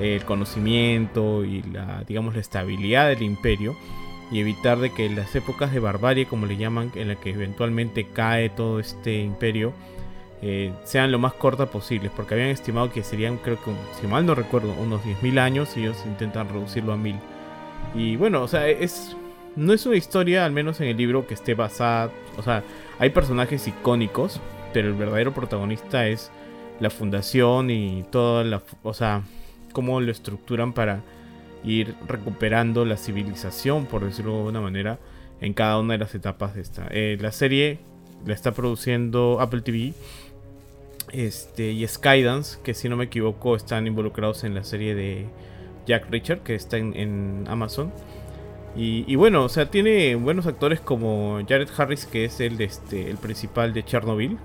el conocimiento y la, digamos, la estabilidad del imperio y evitar de que las épocas de barbarie, como le llaman, en la que eventualmente cae todo este imperio, eh, sean lo más cortas posibles, porque habían estimado que serían, creo que, si mal no recuerdo, unos 10.000 años y ellos intentan reducirlo a 1000. Y bueno, o sea, es no es una historia, al menos en el libro, que esté basada, o sea, hay personajes icónicos, pero el verdadero protagonista es la fundación y toda la, o sea, cómo lo estructuran para ir recuperando la civilización, por decirlo de alguna manera, en cada una de las etapas de esta. Eh, la serie la está produciendo Apple TV este, y Skydance, que si no me equivoco están involucrados en la serie de Jack Richard, que está en, Amazon. Y, bueno, o sea, tiene buenos actores como Jared Harris, que es el, este, el principal de Chernobyl,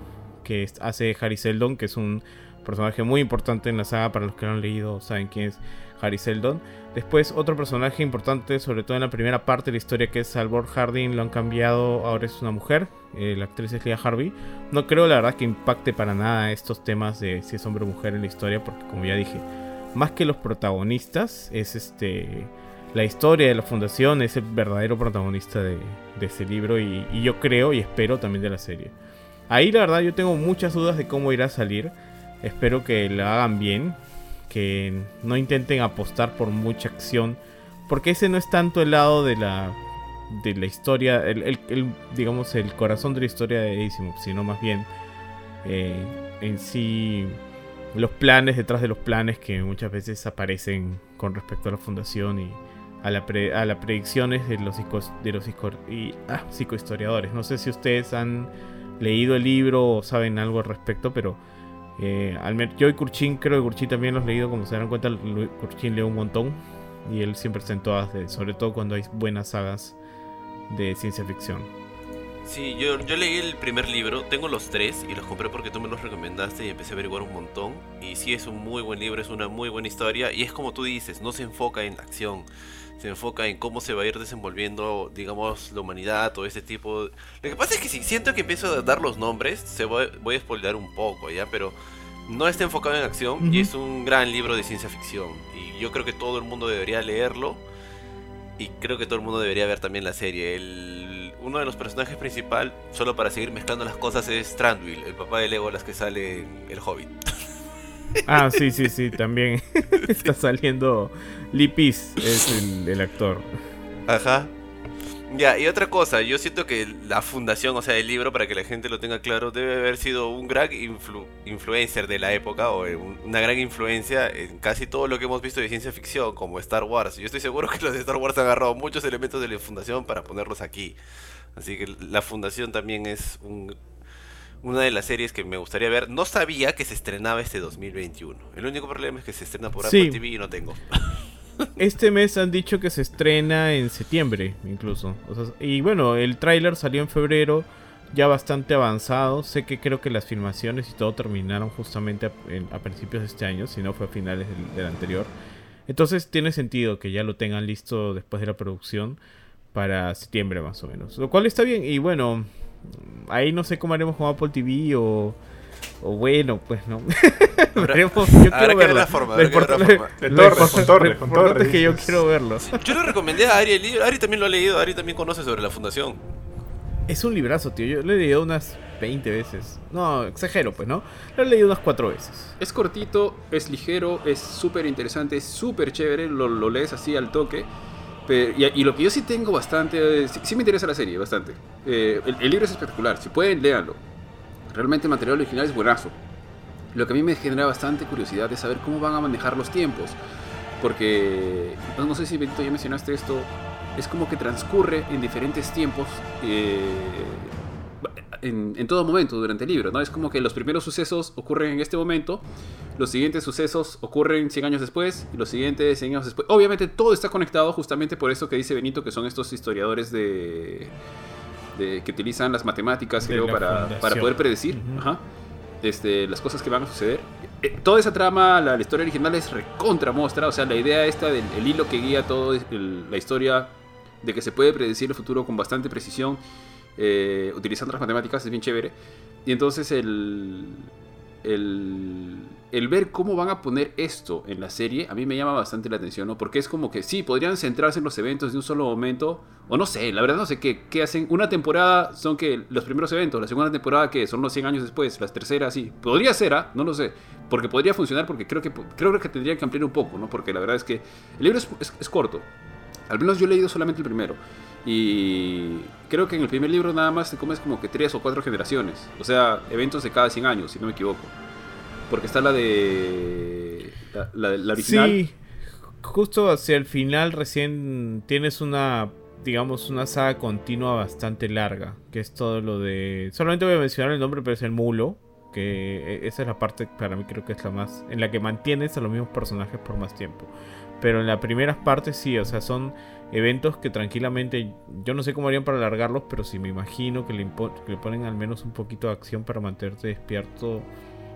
que hace Harry Seldon, que es un personaje muy importante en la saga, para los que lo han leído saben quién es Harry Seldon. Después otro personaje importante, sobre todo en la primera parte de la historia, que es Salvor Harding, lo han cambiado, ahora es una mujer, eh, la actriz es Harvey. No creo la verdad que impacte para nada estos temas de si es hombre o mujer en la historia, porque como ya dije, más que los protagonistas, es este la historia de la fundación, es el verdadero protagonista de, de ese libro y yo creo y espero también de la serie. Ahí la verdad yo tengo muchas dudas de cómo irá a salir. Espero que lo hagan bien, que no intenten apostar por mucha acción, porque ese no es tanto el lado de la de la historia, digamos el corazón de la historia de Asimov, sino más bien eh, en sí los planes detrás de los planes que muchas veces aparecen con respecto a la fundación y a, la a las predicciones de los, de los ah, psicohistoriadores. No sé si ustedes han leído el libro o saben algo al respecto, pero eh, yo y Kurchin, creo que Kurchin también los he leído, como se dan cuenta, Kurchin lee un montón y él siempre está en todas, sobre todo cuando hay buenas sagas de ciencia ficción. Sí, yo, yo leí el primer libro, tengo los tres y los compré porque tú me los recomendaste y empecé a averiguar un montón. Y sí, es un muy buen libro, es una muy buena historia y es como tú dices, no se enfoca en acción, se enfoca en cómo se va a ir desenvolviendo, digamos, la humanidad, todo ese tipo. Lo que pasa es que si siento que empiezo a dar los nombres, se voy, voy a spoilear un poco, ¿ya? Pero no está enfocado en acción y es un gran libro de ciencia ficción. Y yo creo que todo el mundo debería leerlo y creo que todo el mundo debería ver también la serie. El, uno de los personajes principal, solo para seguir mezclando las cosas, es Trandwill, el papá de Legolas que sale en El Hobbit. Ah, sí, sí, sí, también [laughs] está saliendo Lipis, es el, actor. Ajá. Ya, y otra cosa, yo siento que la fundación, o sea, el libro, para que la gente lo tenga claro, debe haber sido un gran influencer de la época, o una gran influencia en casi todo lo que hemos visto de ciencia ficción, como Star Wars. Yo estoy seguro que los de Star Wars han agarrado muchos elementos de la fundación para ponerlos aquí. Así que la fundación también es un, una de las series que me gustaría ver. No sabía que se estrenaba este 2021. El único problema es que se estrena por Apple TV y no tengo. [laughs] [laughs] Este mes han dicho que se estrena en septiembre, incluso. y bueno, el tráiler salió en febrero, ya bastante avanzado. Sé que creo que las filmaciones y todo terminaron justamente a, principios de este año, si no fue a finales del, anterior. Entonces tiene sentido que ya lo tengan listo después de la producción para septiembre más o menos. Lo cual está bien. Y bueno, ahí no sé cómo haremos con Apple TV o o bueno, pues no. [laughs] Veremos, yo quiero verlo. La forma, con Torres, con Torres. que yo quiero verlo. [laughs] Yo le recomendé a Ari el libro. Ari también lo ha leído. Ari también conoce sobre la fundación. Es un librazo, tío. Yo lo he leído unas 20 veces. No, exagero, pues, ¿no? Lo he leído unas 4 veces. Es cortito, es ligero, es súper interesante, es súper chévere. Lo, lo, lees así al toque. y, lo que yo sí tengo bastante. Sí, me interesa la serie, bastante. Eh, el, el, libro es espectacular. Si pueden, léanlo. Realmente el material original es buenazo. Lo que a mí me genera bastante curiosidad es saber cómo van a manejar los tiempos. Porque, no sé si Benito ya mencionaste esto, es como que transcurre en diferentes tiempos eh, en, todo momento durante el libro, ¿no? Es como que los primeros sucesos ocurren en este momento, los siguientes sucesos ocurren 100 años después, y los siguientes 100 años después. Obviamente todo está conectado justamente por eso que dice Benito, que son estos historiadores de que utilizan las matemáticas, creo, para, para, poder predecir este, las cosas que van a suceder. Eh, toda esa trama, la, historia original es recontra mostra, o sea, la idea esta del hilo que guía toda la historia de que se puede predecir el futuro con bastante precisión eh, utilizando las matemáticas es bien chévere. Y entonces el, el, el, ver cómo van a poner esto en la serie a mí me llama bastante la atención, ¿no? Porque es como que sí, podrían centrarse en los eventos de un solo momento, o no sé, la verdad no sé qué, qué hacen. Una temporada son que los primeros eventos, la segunda temporada que son los 100 años después, las terceras sí. Podría ser, ¿ah? No lo sé, porque podría funcionar, porque creo que, creo que tendría que ampliar un poco, ¿no? Porque la verdad es que el libro es, es corto, al menos yo he leído solamente el primero. Y creo que en el primer libro nada más te comes como que tres o cuatro generaciones. O sea, eventos de cada 100 años, si no me equivoco. Porque está la de. La, la, original. Sí, justo hacia el final recién tienes una. Digamos, una saga continua bastante larga. Que es todo lo de. Solamente voy a mencionar el nombre, pero es el mulo. Que e, esa es la parte para mí creo que es la más. En la que mantienes a los mismos personajes por más tiempo. Pero en las primeras partes sí, o sea, son eventos que tranquilamente, yo no sé cómo harían para alargarlos, pero sí me imagino que le, le ponen al menos un poquito de acción para mantenerte despierto.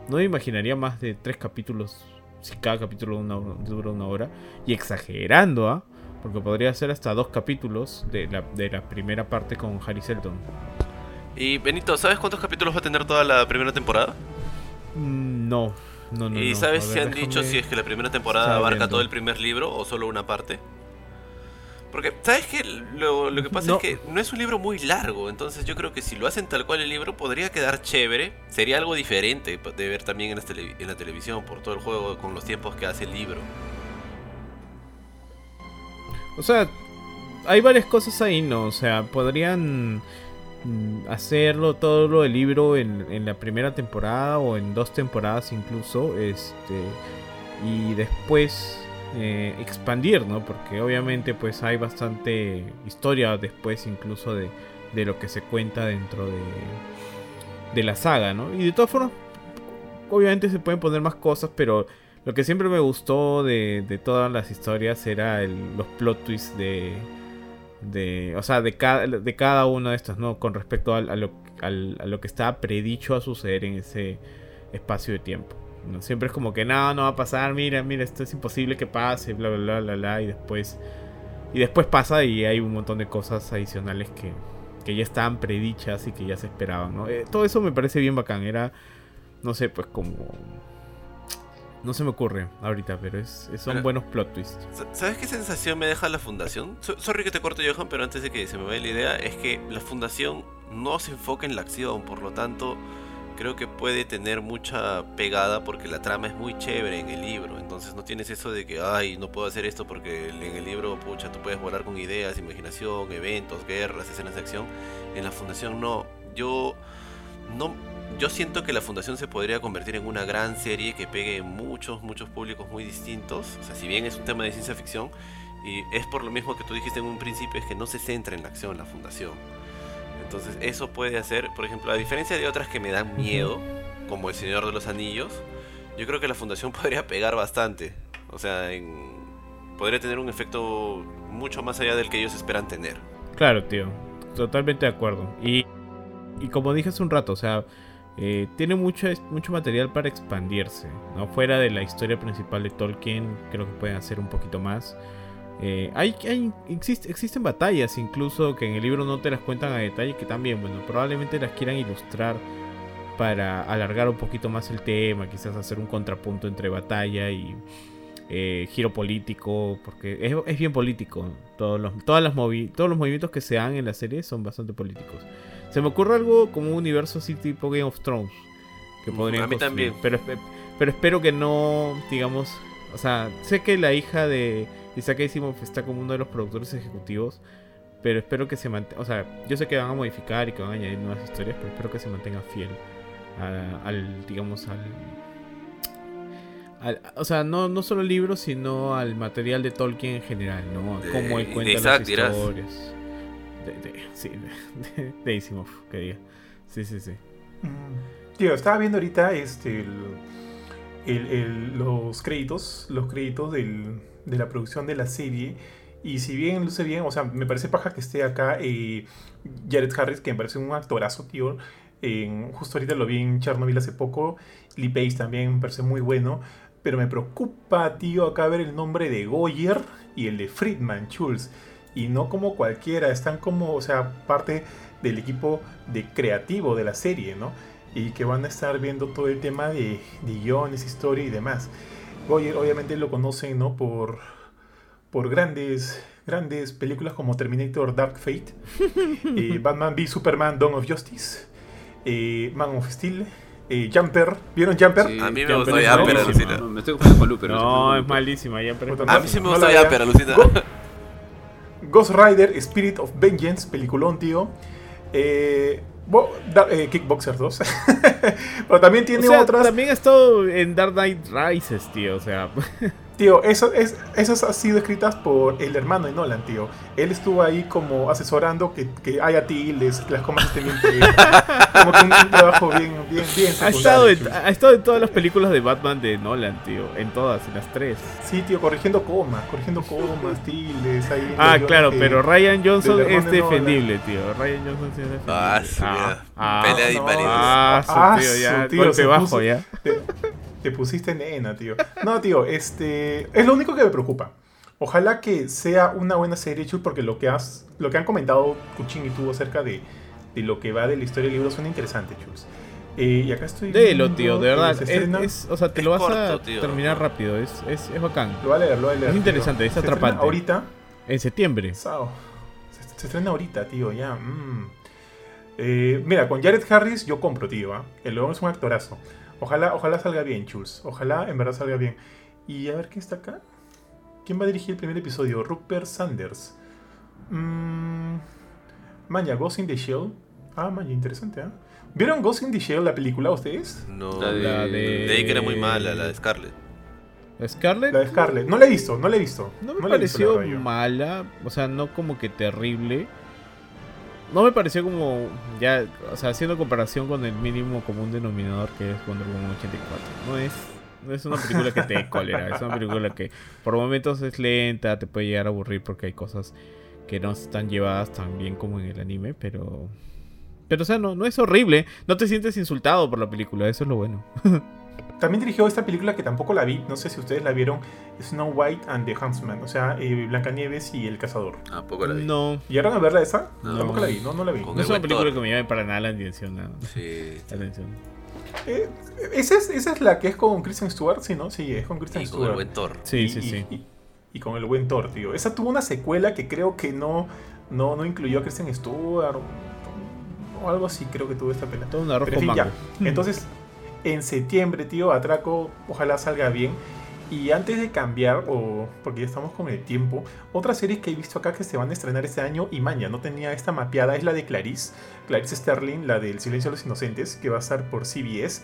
No me imaginaría más de tres capítulos, si cada capítulo dura una hora. Y exagerando, ¿ah? Porque podría ser hasta dos capítulos de la, de la primera parte con Harry Selton. Y Benito, ¿sabes cuántos capítulos va a tener toda la primera temporada? Mm, no, no, no. ¿Y sabes si han dicho si es que la primera temporada abarca todo el primer libro o solo una parte? Porque, ¿sabes qué? Lo, que pasa es que no es un libro muy largo, entonces yo creo que si lo hacen tal cual el libro podría quedar chévere. Sería algo diferente de ver también en, en la televisión por todo el juego con los tiempos que hace el libro. O sea, hay varias cosas ahí, ¿no? O sea, podrían mm, hacerlo todo lo del libro en, en la primera temporada o en dos temporadas incluso. Este. Y después eh, expandir, ¿no? Porque obviamente pues hay bastante historia después incluso de, de lo que se cuenta dentro de, de la saga, ¿no? Y de todas formas, obviamente se pueden poner más cosas, pero lo que siempre me gustó de, de todas las historias era el, los plot twists de, de, o sea, de cada, de cada uno de estos, ¿no? Con respecto a, lo, a lo que estaba predicho a suceder en ese espacio de tiempo. ¿No? Siempre es como que no, no va a pasar, mira, mira, esto es imposible que pase, bla, bla, bla, bla, bla, y después, y después pasa y hay un montón de cosas adicionales que, que ya estaban predichas y que ya se esperaban, ¿no? Eh, todo eso me parece bien bacán, era, no sé, pues como... No se me ocurre ahorita, pero es, son buenos plot twists. Sa- ¿Sabes qué sensación me deja la fundación? So- sorry que te corto, Johan, pero antes de que se me vaya la idea, es que la fundación no se enfoca en la acción, por lo tanto, creo que puede tener mucha pegada porque la trama es muy chévere en el libro. Entonces no tienes eso de que, ay, no puedo hacer esto porque en el libro, pucha, tú puedes volar con ideas, imaginación, eventos, guerras, escenas de acción. En la fundación no. Yo no yo siento que la fundación se podría convertir en una gran serie que pegue muchos, muchos públicos muy distintos. O sea, si bien es un tema de ciencia ficción, y es por lo mismo que tú dijiste en un principio, es que no se centra en la acción la fundación. Entonces, eso puede hacer, por ejemplo, a diferencia de otras que me dan miedo, como El Señor de los Anillos, yo creo que la fundación [laughs] podría pegar bastante. O sea, en- podría tener un efecto mucho más allá del que ellos esperan tener. Claro, tío. Totalmente de acuerdo. Y, y como dije hace un rato, o sea, eh, tiene mucho, mucho material para expandirse. ¿no? Fuera de la historia principal de Tolkien, creo que pueden hacer un poquito más. Eh, hay, hay- existe- existen batallas incluso que en el libro no te las cuentan a detalle, que también, bueno, probablemente las quieran ilustrar para alargar un poquito más el tema, quizás hacer un contrapunto entre batalla y eh, giro político, porque es, es bien político. Todos los, todas las movi- todos los movimientos que se dan en la serie son bastante políticos. Se me ocurre algo como un universo así tipo Game of Thrones. Que podrían a mí construir, también. Pero, pero espero que no, digamos... O sea, sé que la hija de Isaac Asimov está como uno de los productores ejecutivos. Pero espero que se mantenga... O sea, yo sé que van a modificar y que van a añadir nuevas historias, pero espero que se mantenga fiel a- al, digamos, al, al- o sea, no, no solo el libro, sino al material de Tolkien en general, ¿no? A De- Cómo él de cuenta Isaac, las historias. De, de- sí, de, de, de Asimov, que diga. Sí, sí, sí. Mm. Tío, estaba viendo ahorita este, el- el- el- los créditos, los créditos del- de la producción de la serie. Y si bien luce bien, o sea, me parece paja que esté acá eh, Jared Harris, que me parece un actorazo, tío. Justo ahorita lo vi en Chernobyl hace poco. Lee Pace también me parece muy bueno. Pero me preocupa, tío, acá ver el nombre de Goyer y el de Friedman, Schulz. Y no como cualquiera, están como, o sea, parte del equipo de creativo de la serie, ¿no? Y que van a estar viendo todo el tema de, de guiones, historia y demás. Goyer obviamente lo conocen, ¿no? Por, por grandes, grandes películas como Terminator Dark Fate, [laughs] eh, Batman v Superman Dawn of Justice, eh, Man of Steel, eh, Jumper. ¿Vieron Jumper? Sí. A mí me Ya, gustó buenísimo. alucina. No, me estoy confundiendo con Looper. No, es malísima, Puta, A mí sí me gustó pero alucina. Go- Ghost Rider Spirit of Vengeance, peliculón, tío. Eh, bo- da- eh, Kickboxer 2. [laughs] Pero también tiene o sea, otras. También ha estado en Dark Knight Rises, tío. O sea, [laughs] Tío, eso, es, esas han sido escritas por el hermano de Nolan, tío. Él estuvo ahí como asesorando que, que haya tildes, que las comas estén bien. [laughs] Como que un, trabajo bien, bien, bien ha estado, en, ha estado en todas las películas de Batman de Nolan, tío. En todas, en las tres. Sí, tío, corrigiendo comas, corrigiendo comas, tildes. Ahí Ah, claro, guiones pero Ryan Johnson es de defendible, tío. Ryan Johnson sí es defendible. Ah, su vida. ah, Pelea de no, ah, su Ah, tío, ya. su tío, golpe bajo, puso- ya. Te, te pusiste nena, tío. No, tío, este. Es lo único que me preocupa. Ojalá que sea una buena serie, Chus, porque lo que has. Lo que han comentado Kuchin y tú acerca de, de lo que va de la historia del libro suena interesante, Chus. Eh, y acá estoy. Viendo tío, de verdad. Es, o sea, te Es lo vas a tío. terminar rápido. Es, es, es bacán. Lo voy a leer, lo voy a leer. Es tío. interesante, es Se estrena atrapante. Ahorita. En septiembre. Sao. Se, se estrena ahorita, tío, ya. mm. Eh, mira, con Jared Harris yo compro, tío. ¿ah? El león es un actorazo. Ojalá, ojalá salga bien, Chulz. Ojalá en verdad salga bien. Y a ver qué está acá. ¿Quién va a dirigir el primer episodio? Rupert Sanders. Mm, Maña, Ghost in the Shell. Ah, maña, interesante, ¿ah? ¿Vieron Ghost in the Shell, la película, ustedes? No, La de- La de... que era muy mala, la de Scarlett. Scarlett. La de Scarlett. No la he visto, no la he visto. No me la visto, la pareció yo. mala, o sea, no como que terrible. No me pareció como, ya, o sea, haciendo comparación con el mínimo común denominador que es Wonder Woman 84. No es, no es una película que te dé cólera, es una película que por momentos es lenta, te puede llegar a aburrir porque hay cosas que no están llevadas tan bien como en el anime, pero... Pero, o sea, no, no es horrible, no te sientes insultado por la película, eso es lo bueno. [laughs] También dirigió esta película que tampoco la vi, no sé si ustedes la vieron, Snow White and the Huntsman, o sea, eh, Blancanieves y el cazador. Tampoco la vi. No, ¿Llegaron a verla esa? No. Tampoco la vi, no, no la vi. Con no es una película que me llame para nada la atención, la, Sí. la atención. Eh, esa, es, esa es la que es con Kristen Stewart, sí, ¿no? Sí, es con Kristen Y con Stewart. el buen Thor. Sí, Y- sí, y- sí. Y, y con el buen Thor, tío. Esa tuvo una secuela que creo que no, no, no incluyó a Kristen Stewart o, o algo así, creo que tuvo esta pena. Todo un arroz Pero en con fin, mango. ya. Entonces, en septiembre, tío, Atraco, ojalá salga bien. Y antes de cambiar, o porque ya estamos con el tiempo, otra serie que he visto acá que se van a estrenar este año y maña, no tenía esta mapeada, es la de Clarice, Clarice Sterling, la del Silencio de los Inocentes, que va a estar por CBS,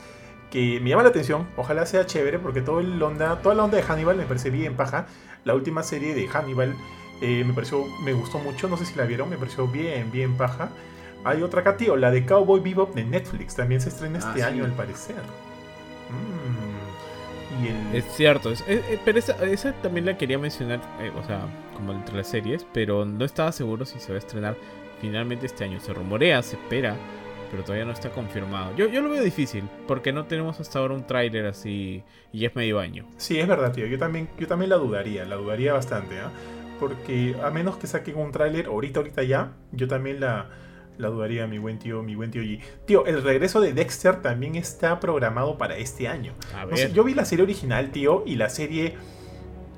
que me llama la atención, ojalá sea chévere, porque todo el onda, toda la onda de Hannibal me parece bien paja. La última serie de Hannibal eh, me pareció, me gustó mucho, no sé si la vieron, me pareció bien, bien paja. Hay otra acá, tío, la de Cowboy Bebop de Netflix, también se estrena Ah, este sí. año al parecer. Mm. Y el... Es cierto, es- es- es- pero esa, esa también la quería mencionar, eh, o sea, como entre las series, pero no estaba seguro si se va a estrenar finalmente este año. Se rumorea, se espera, pero todavía no está confirmado. Yo, yo lo veo difícil, porque no tenemos hasta ahora un tráiler así y ya es medio año. Sí, es verdad, tío. Yo también, yo también la dudaría, la dudaría bastante, ¿ah? Porque a menos que saquen un tráiler ahorita, ahorita ya, yo también la, la dudaría, mi buen tío, mi buen tío G. Tío, el regreso de Dexter también está programado para este año. A No ver, sé, yo vi la serie original, tío, y la serie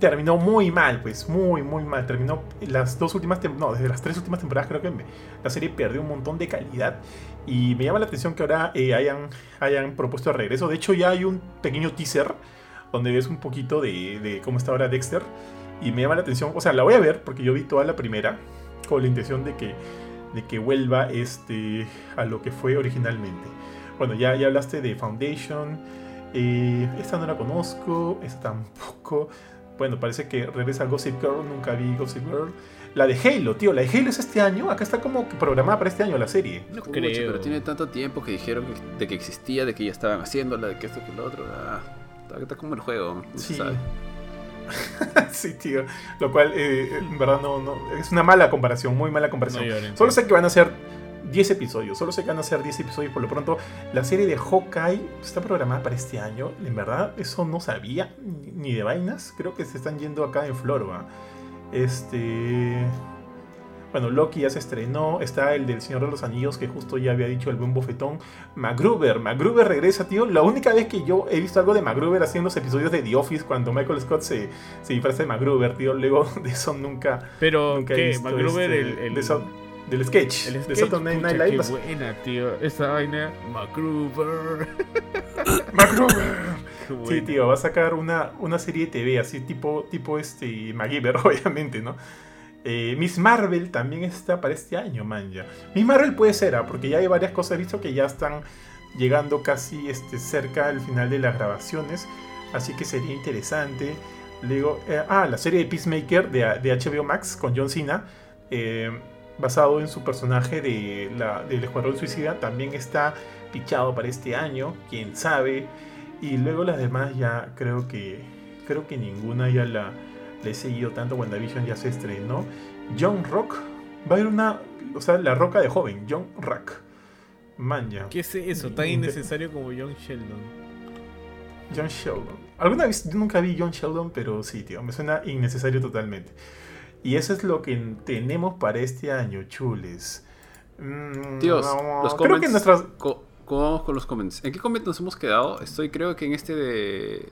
terminó muy mal, pues, muy, muy mal. Terminó las dos últimas temporadas, no, desde las tres últimas temporadas creo que me- la serie perdió un montón de calidad. Y me llama la atención que ahora eh, hayan, hayan propuesto el regreso. De hecho, ya hay un pequeño teaser donde ves un poquito de, de cómo está ahora Dexter. Y me llama la atención, o sea, la voy a ver porque yo vi toda la primera con la intención de que, de que vuelva este, a lo que fue originalmente. Bueno, ya, ya hablaste de Foundation. eh, esta no la conozco, esta tampoco. Bueno, parece que regresa Gossip Girl, nunca vi Gossip Girl. La de Halo, tío, la de Halo es este año. Acá está como que programada para este año la serie. no Pucha, creo. Pero tiene tanto tiempo que dijeron que- de que existía, de que ya estaban haciéndola, de que esto, que lo otro. Ah, está, está como el juego. no se Sí. sabe. [laughs] sí, tío. Lo cual, eh, en verdad, no, no. Es una mala comparación, muy mala comparación. No Solo sé que van a ser 10 episodios. Solo sé que van a ser 10 episodios por lo pronto. La serie de Hawkeye está programada para este año. En verdad, eso no sabía ni de vainas. Creo que se están yendo acá en Florida. Este. Bueno, Loki ya se estrenó. Está el del Señor de los Anillos, que justo ya había dicho el buen bofetón. MacGruber. MacGruber regresa, tío. La única vez que yo he visto algo de MacGruber así en los episodios de The Office, cuando Michael Scott se, se disfraza de MacGruber, tío. Luego [laughs] de eso nunca. Pero, nunca he ¿qué? visto MacGruber, este- el, el, de eso- del sketch. el de sketch, Saturday Night Live. qué buena, tío. Esa vaina, MacGruber. [laughs] MacGruber. Sí, tío, va a sacar una, una serie de TV así, tipo, tipo este MacGyver, [laughs] obviamente, ¿no? Eh, Miss Marvel también está para este año, man, ya. Miss Marvel puede ser, ¿ah? porque ya hay varias cosas, he visto que ya están llegando casi este, cerca al final de las grabaciones, así que sería interesante. Luego, eh, ah, la serie de Peacemaker de, HBO Max con John Cena, eh, basado en su personaje de del Escuadrón Suicida, también está pichado para este año, quién sabe. Y luego las demás ya creo que creo que ninguna ya la, la he seguido tanto. WandaVision ya se estrenó. John Rock va a haber una, o sea, la roca de joven, John Rock. Man ya. ¿Qué es eso? Tan innecesario como John Sheldon. John Sheldon. Alguna vez yo nunca vi John Sheldon, pero sí, tío, me suena innecesario totalmente. Y eso es lo que tenemos para este año, chules. Mm, Tíos, no, los creo que comments. nuestras Co- ¿Cómo vamos con los comments? ¿En qué comment nos hemos quedado? Estoy creo que en este de...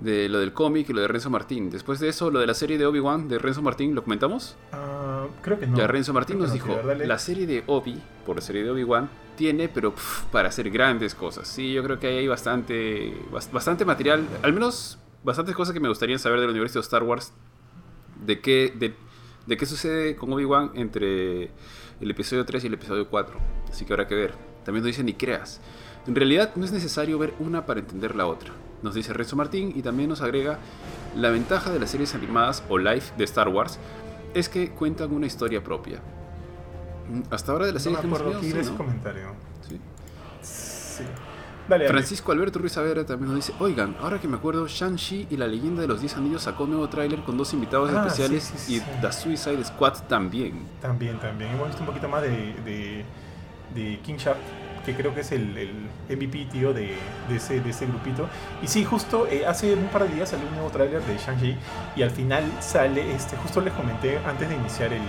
De lo del cómic y lo de Renzo Martín. Después de eso, lo de la serie de Obi-Wan de Renzo Martín, ¿lo comentamos? ah, creo que no. ya Renzo Martín creo nos no, dijo, la serie de Obi, por la serie de Obi-Wan, tiene, pero para hacer grandes cosas. Sí, yo creo que ahí hay bastante, bas- bastante material, al menos bastantes cosas que me gustaría saber del universo de Star Wars. De qué, de, de qué sucede con Obi-Wan entre el episodio 3 y el episodio 4. Así que habrá que ver. También nos dicen, ni creas. En realidad no es necesario ver una para entender la otra. Nos dice Renzo Martín y también nos agrega la ventaja de las series animadas o live de Star Wars es que cuentan una historia propia. Mm, Hasta ahora de las No me series que hemos visto, sí, ¿no? comentario. Sí. Sí. Dale, dale. Francisco Alberto Ruiz Saavedra también nos dice, oigan, ahora que me acuerdo, Shang-Chi y la leyenda de los 10 anillos sacó un nuevo tráiler con dos invitados Ah, especiales sí, sí, y. The Suicide Squad también. También, también. Hemos visto un poquito más de, de, de King Shark, que creo que es el, el MVP, tío, de, de ese, de ese grupito. Y sí, justo eh, hace un par de días salió un nuevo tráiler de Shang-Chi y al final sale, este, justo les comenté antes de iniciar el,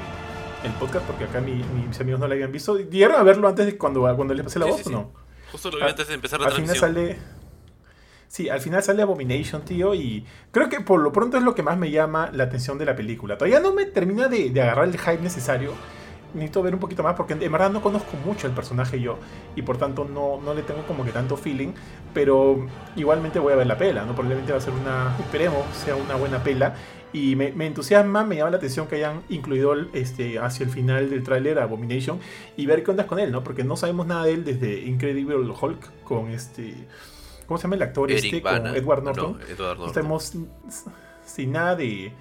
el podcast, porque acá mi- mis amigos no lo habían visto. ¿Llegaron a verlo antes de cuando, cuando les pasé la Sí, voz sí, o sí. no? Justo lo vi Al- antes de empezar la al final transmisión. sale. Sí, al final sale Abomination, tío, y creo que por lo pronto es lo que más me llama la atención de la película. Todavía no me termina de, de agarrar el hype necesario. Necesito ver un poquito más porque en verdad no conozco mucho el personaje yo y por tanto no, no le tengo como que tanto feeling. Pero igualmente voy a ver la pela, ¿no? Probablemente va a ser una, esperemos, sea una buena pela. Y me, me entusiasma, me llama la atención que hayan incluido este, hacia el final del tráiler Abomination y ver qué onda con él, ¿no? Porque no sabemos nada de él desde Incredible Hulk con este... ¿Cómo se llama el actor Eric este? Bana. Con Edward Norton. No, Edward No Norton. estamos sin nada de,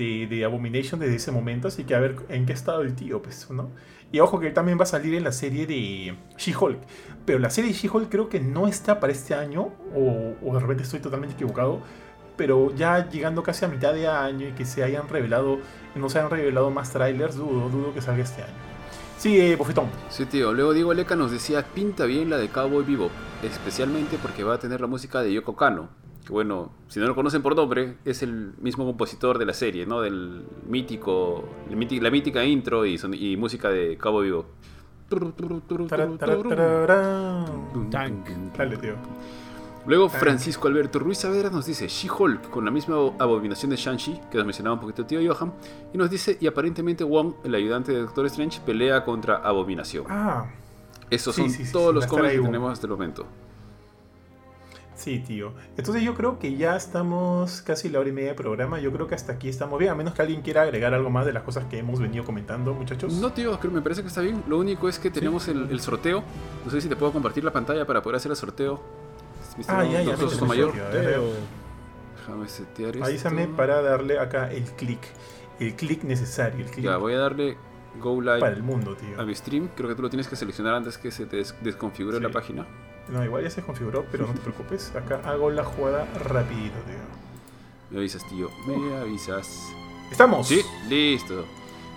de, Abomination desde ese momento, así que a ver en qué estado el tío, pues, ¿no? Y ojo que él también va a salir en la serie de She-Hulk. Pero la serie de She-Hulk creo que no está para este año, o, o de repente estoy totalmente equivocado. Pero ya llegando casi a mitad de año y que se hayan revelado, no se hayan revelado más trailers, dudo, dudo que salga este año. Sigue, Bofetón. Sí, tío. Luego Diego Leca nos decía, pinta bien la de Cowboy Vivo, especialmente porque va a tener la música de Yoko Kano. Que bueno, si no lo conocen por nombre, es el mismo compositor de la serie, ¿no? Del mítico, la mítica, la mítica intro y, son- y música de Cowboy Vivo. Dale, tío. Luego. Francisco Alberto Ruiz Saavedra nos dice She-Hulk con la misma abominación de Shang-Chi que nos mencionaba un poquito el tío Johan y nos dice y aparentemente Wong, el ayudante de Doctor Strange, pelea contra Abominación. Ah, Estos sí, son sí, todos sí, los cómics que tenemos hasta el momento. Sí, tío. Entonces yo creo que ya estamos casi la hora y media de programa. Yo creo que hasta aquí estamos bien. A menos que alguien quiera agregar algo más de las cosas que hemos venido comentando, muchachos. No, tío, creo, me parece que está bien. Lo único es que tenemos el, el sorteo. No sé si te puedo compartir la pantalla para poder hacer el sorteo. Ah, ya, ya. Soso mayor. Déjame setear esto. Avísame para darle acá el clic. El clic necesario. El clic Ya, voy a darle Go Live para el mundo, tío. a mi stream. Creo que tú lo tienes que seleccionar antes que se te des- desconfigure Sí. la página. No, igual ya se configuró, pero no te preocupes. Acá hago la jugada rapidito, tío. Me avisas, tío. Me avisas. ¡Estamos! Sí, listo.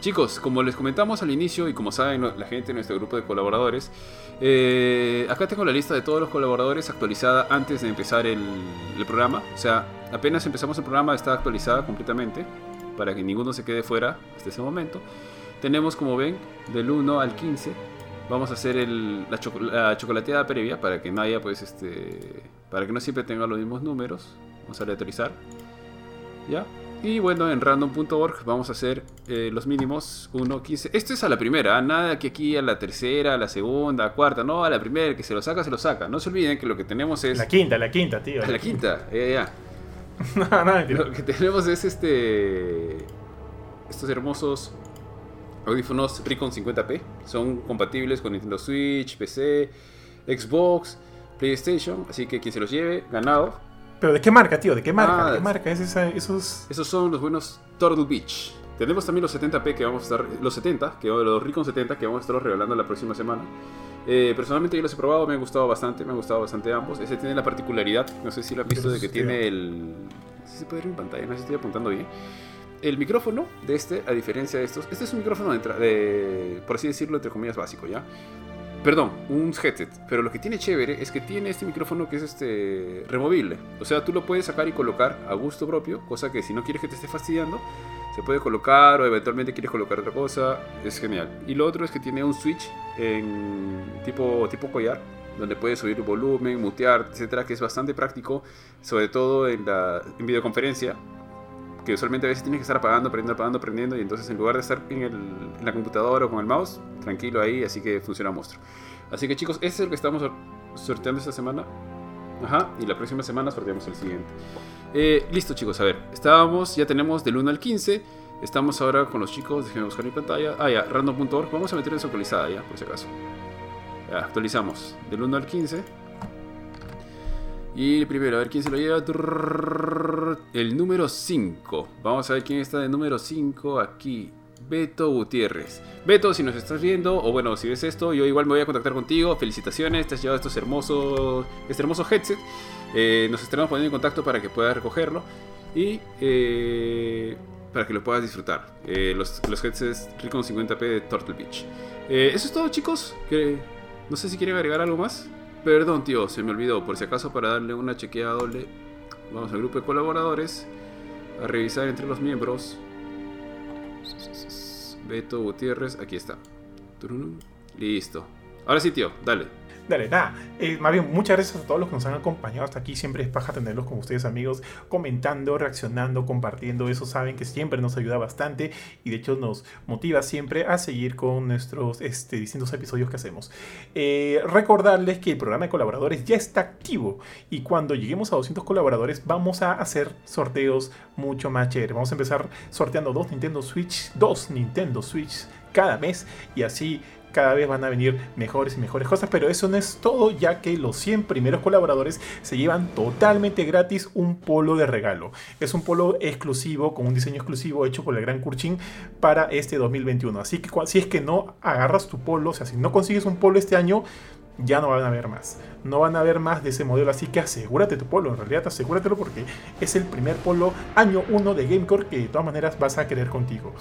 Chicos, como les comentamos al inicio y como saben la gente de nuestro grupo de colaboradores, eh, acá tengo la lista de todos los colaboradores actualizada antes de empezar el, el programa. O sea, apenas empezamos el programa está actualizada completamente para que ninguno se quede fuera hasta ese momento. Tenemos, como ven, del 1 al 15. Vamos a hacer el- la, la chocolateada previa para que no haya, pues, este, para que no siempre tenga los mismos números. Vamos a aleatorizar. ¿Ya? Y bueno, en random.org vamos a hacer eh, los mínimos 1, 15. Esto es a la primera, ¿ah? nada que aquí a la tercera, a la segunda, a cuarta, no, a la primera, el que se lo saca, se lo saca. No se olviden que lo que tenemos es. La quinta, la quinta, tío. [laughs] la quinta, ya, ya. [laughs] no, no, mentira. Lo que tenemos es este. Estos hermosos audífonos Recon 50p. Son compatibles con Nintendo Switch, PC, Xbox, PlayStation. Así que quien se los lleve, ganado. Pero ¿de qué marca, tío? ¿De qué marca? Ah, ¿De qué marca es esa, esos...? Esos son los buenos Turtle Beach. Tenemos también los 70p que vamos a estar. Los 70, que, los Recon 70 que vamos a estar regalando la próxima semana. Eh, personalmente yo los he probado, me han gustado bastante, me han gustado bastante ambos. Ese tiene la particularidad, no sé si lo han visto, de que tiene el. No sé si se puede ver en pantalla, no sé si estoy apuntando bien. El micrófono de este, a diferencia de estos, este es un micrófono de, de por así decirlo, entre comillas, básico, ¿ya? Perdón, un headset. Pero lo que tiene chévere es que tiene este micrófono que es este removible. O sea, tú lo puedes sacar y colocar a gusto propio, cosa que si no quieres que te esté fastidiando, se puede colocar o eventualmente quieres colocar otra cosa. Es genial. Y lo otro es que tiene un switch en tipo, tipo collar, donde puedes subir volumen, mutear, etcétera, que es bastante práctico, sobre todo en, la, en videoconferencia. Que usualmente a veces tienes que estar apagando, prendiendo, apagando, prendiendo, y entonces en lugar de estar en, el- la computadora o con el mouse, tranquilo ahí, así que funciona monstruo. Así que chicos, este es el que estamos sor- sorteando esta semana. Ajá, y la próxima semana sorteamos el siguiente. Eh, listo chicos, a ver, estábamos, ya tenemos del 1 al 15. Estamos ahora con los chicos, déjenme buscar mi pantalla. Ah, ya, random.org. Vamos a meter eso actualizada ya, por si acaso. Actualizamos del 1 al 15. Y el primero, a ver quién se lo lleva. El número 5. Vamos a ver quién está de número 5 aquí. Beto Gutiérrez. Beto, si nos estás viendo, o bueno, si ves esto, yo igual me voy a contactar contigo. Felicitaciones, te has llevado estos hermosos, este hermoso headset. Eh, nos estaremos poniendo en contacto para que puedas recogerlo y eh, para que lo puedas disfrutar. Eh, los, los headsets Recon 50p de Turtle Beach. Eso es todo, chicos. No sé si quieren agregar algo más. Perdón, tío, se me olvidó. Por si acaso, para darle una chequeada doble, vamos al grupo de colaboradores a revisar entre los miembros. Beto Gutiérrez, aquí está. Listo. Ahora sí, tío, dale. Dale, nada. eh, más bien, muchas gracias a todos los que nos han acompañado hasta aquí. Siempre es paja tenerlos con ustedes, amigos, comentando, reaccionando, compartiendo. Eso saben que siempre nos ayuda bastante y de hecho nos motiva siempre a seguir con nuestros este, distintos episodios que hacemos. Eh, recordarles que el programa de colaboradores ya está activo y cuando lleguemos a 200 colaboradores vamos a hacer sorteos mucho más chévere. Vamos a empezar sorteando dos Nintendo Switch, dos Nintendo Switch cada mes y así cada vez van a venir mejores y mejores cosas, pero eso no es todo, ya que los 100 primeros colaboradores se llevan totalmente gratis un polo de regalo. Es un polo exclusivo, con un diseño exclusivo hecho por el Gran Kurchin para este 2021. Así que si es que no agarras tu polo, o sea, si no consigues un polo este año, ya no van a ver más. No van a ver más de ese modelo, así que asegúrate tu polo. En realidad, asegúratelo porque es el primer polo año 1 de Gamecore que de todas maneras vas a querer contigo.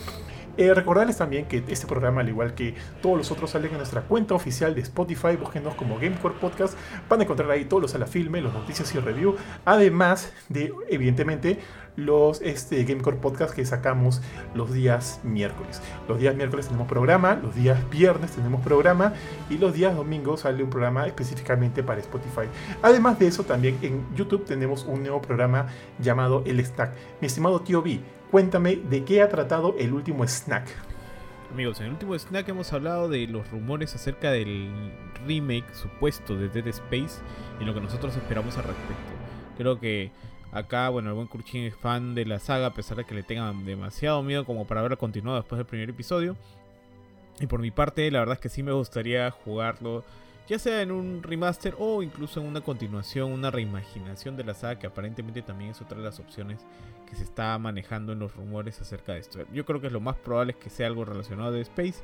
Eh, recordarles también que este programa, al igual que todos los otros, salen en nuestra cuenta oficial de Spotify. Búsquenos como Gamecore Podcast. Van a encontrar ahí todos los a la filme, los noticias y review. Además de, evidentemente, los este, Gamecore Podcast que sacamos los días miércoles. Los días miércoles tenemos programa, los días viernes tenemos programa y los días domingos sale un programa específicamente para Spotify. Además de eso, también en YouTube tenemos un nuevo programa llamado El Snack. Mi estimado tío B, cuéntame de qué ha tratado el último snack. Amigos, en el último snack hemos hablado de los rumores acerca del remake supuesto de Dead Space y lo que nosotros esperamos al respecto. Creo que acá, bueno, el buen Kurchin es fan de la saga, a pesar de que le tengan demasiado miedo como para haberla continuado después del primer episodio. Y por mi parte, la verdad es que sí me gustaría jugarlo, ya sea en un remaster o incluso en una continuación, una reimaginación de la saga, que aparentemente también es otra de las opciones que se está manejando en los rumores acerca de esto. Yo creo que lo más probable es que sea algo relacionado Dead Space.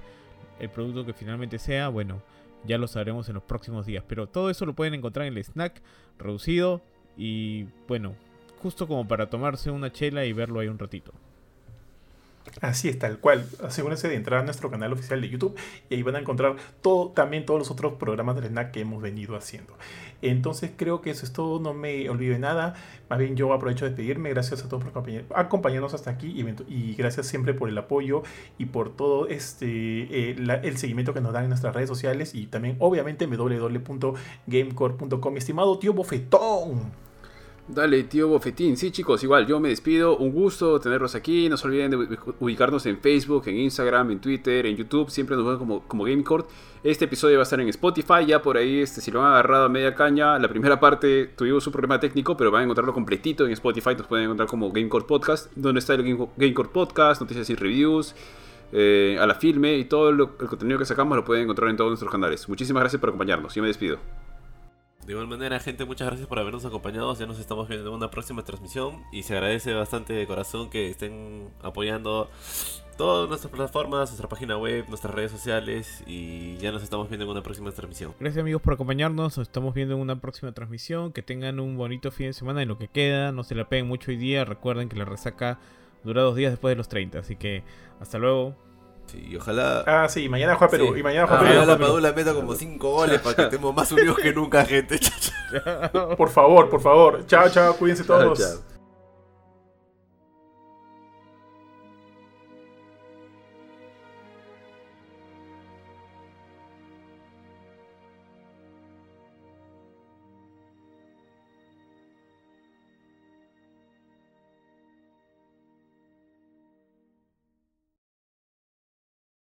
El producto que finalmente sea, bueno, ya lo sabremos en los próximos días. Pero todo eso lo pueden encontrar en el snack reducido y bueno, justo como para tomarse una chela y verlo ahí un ratito. Así es, tal cual. Asegúrense de entrar a nuestro canal oficial de YouTube y ahí van a encontrar todo, también todos los otros programas del snack que hemos venido haciendo. Entonces creo que eso es todo, no me olvide nada. Más bien yo aprovecho de despedirme. Gracias a todos por acompañar- acompañarnos hasta aquí y, gracias siempre por el apoyo y por todo este eh, el seguimiento que nos dan en nuestras redes sociales y también obviamente en www.gamecore.com. Estimado tío Bofetón. Dale, tío Bofetín. Sí, chicos, igual, yo me despido. Un gusto tenerlos aquí. No se olviden de ubi- ubicarnos en Facebook, en Instagram, en Twitter, en YouTube. Siempre nos ven como, como GameCourt. Este episodio va a estar en Spotify. Ya por ahí, este, si lo han agarrado a media caña, la primera parte tuvimos un problema técnico, pero van a encontrarlo completito en Spotify. Nos pueden encontrar como GameCourt Podcast, donde está el Game- GameCourt Podcast, noticias y reviews. eh, a la filme y todo el contenido que sacamos lo pueden encontrar en todos nuestros canales. Muchísimas gracias por acompañarnos. Yo me despido. De igual manera, gente, muchas gracias por habernos acompañado. Ya nos estamos viendo en una próxima transmisión. Y se agradece bastante de corazón que estén apoyando todas nuestras plataformas, nuestra página web, nuestras redes sociales. Y ya nos estamos viendo en una próxima transmisión. Gracias amigos por acompañarnos, nos estamos viendo en una próxima transmisión, que tengan un bonito fin de semana en lo que queda, no se la peguen mucho hoy día, recuerden que la resaca dura dos días después de los 30, así que hasta luego. Sí, y ojalá. Ah, sí, mañana juega Perú. Sí. Y mañana juega Ojalá Perú. Perú. Padula meta como 5 goles para que [laughs] estemos más unidos que nunca, gente. [laughs] Por favor, por favor. Chao, chao. Cuídense Chao, todos. chao.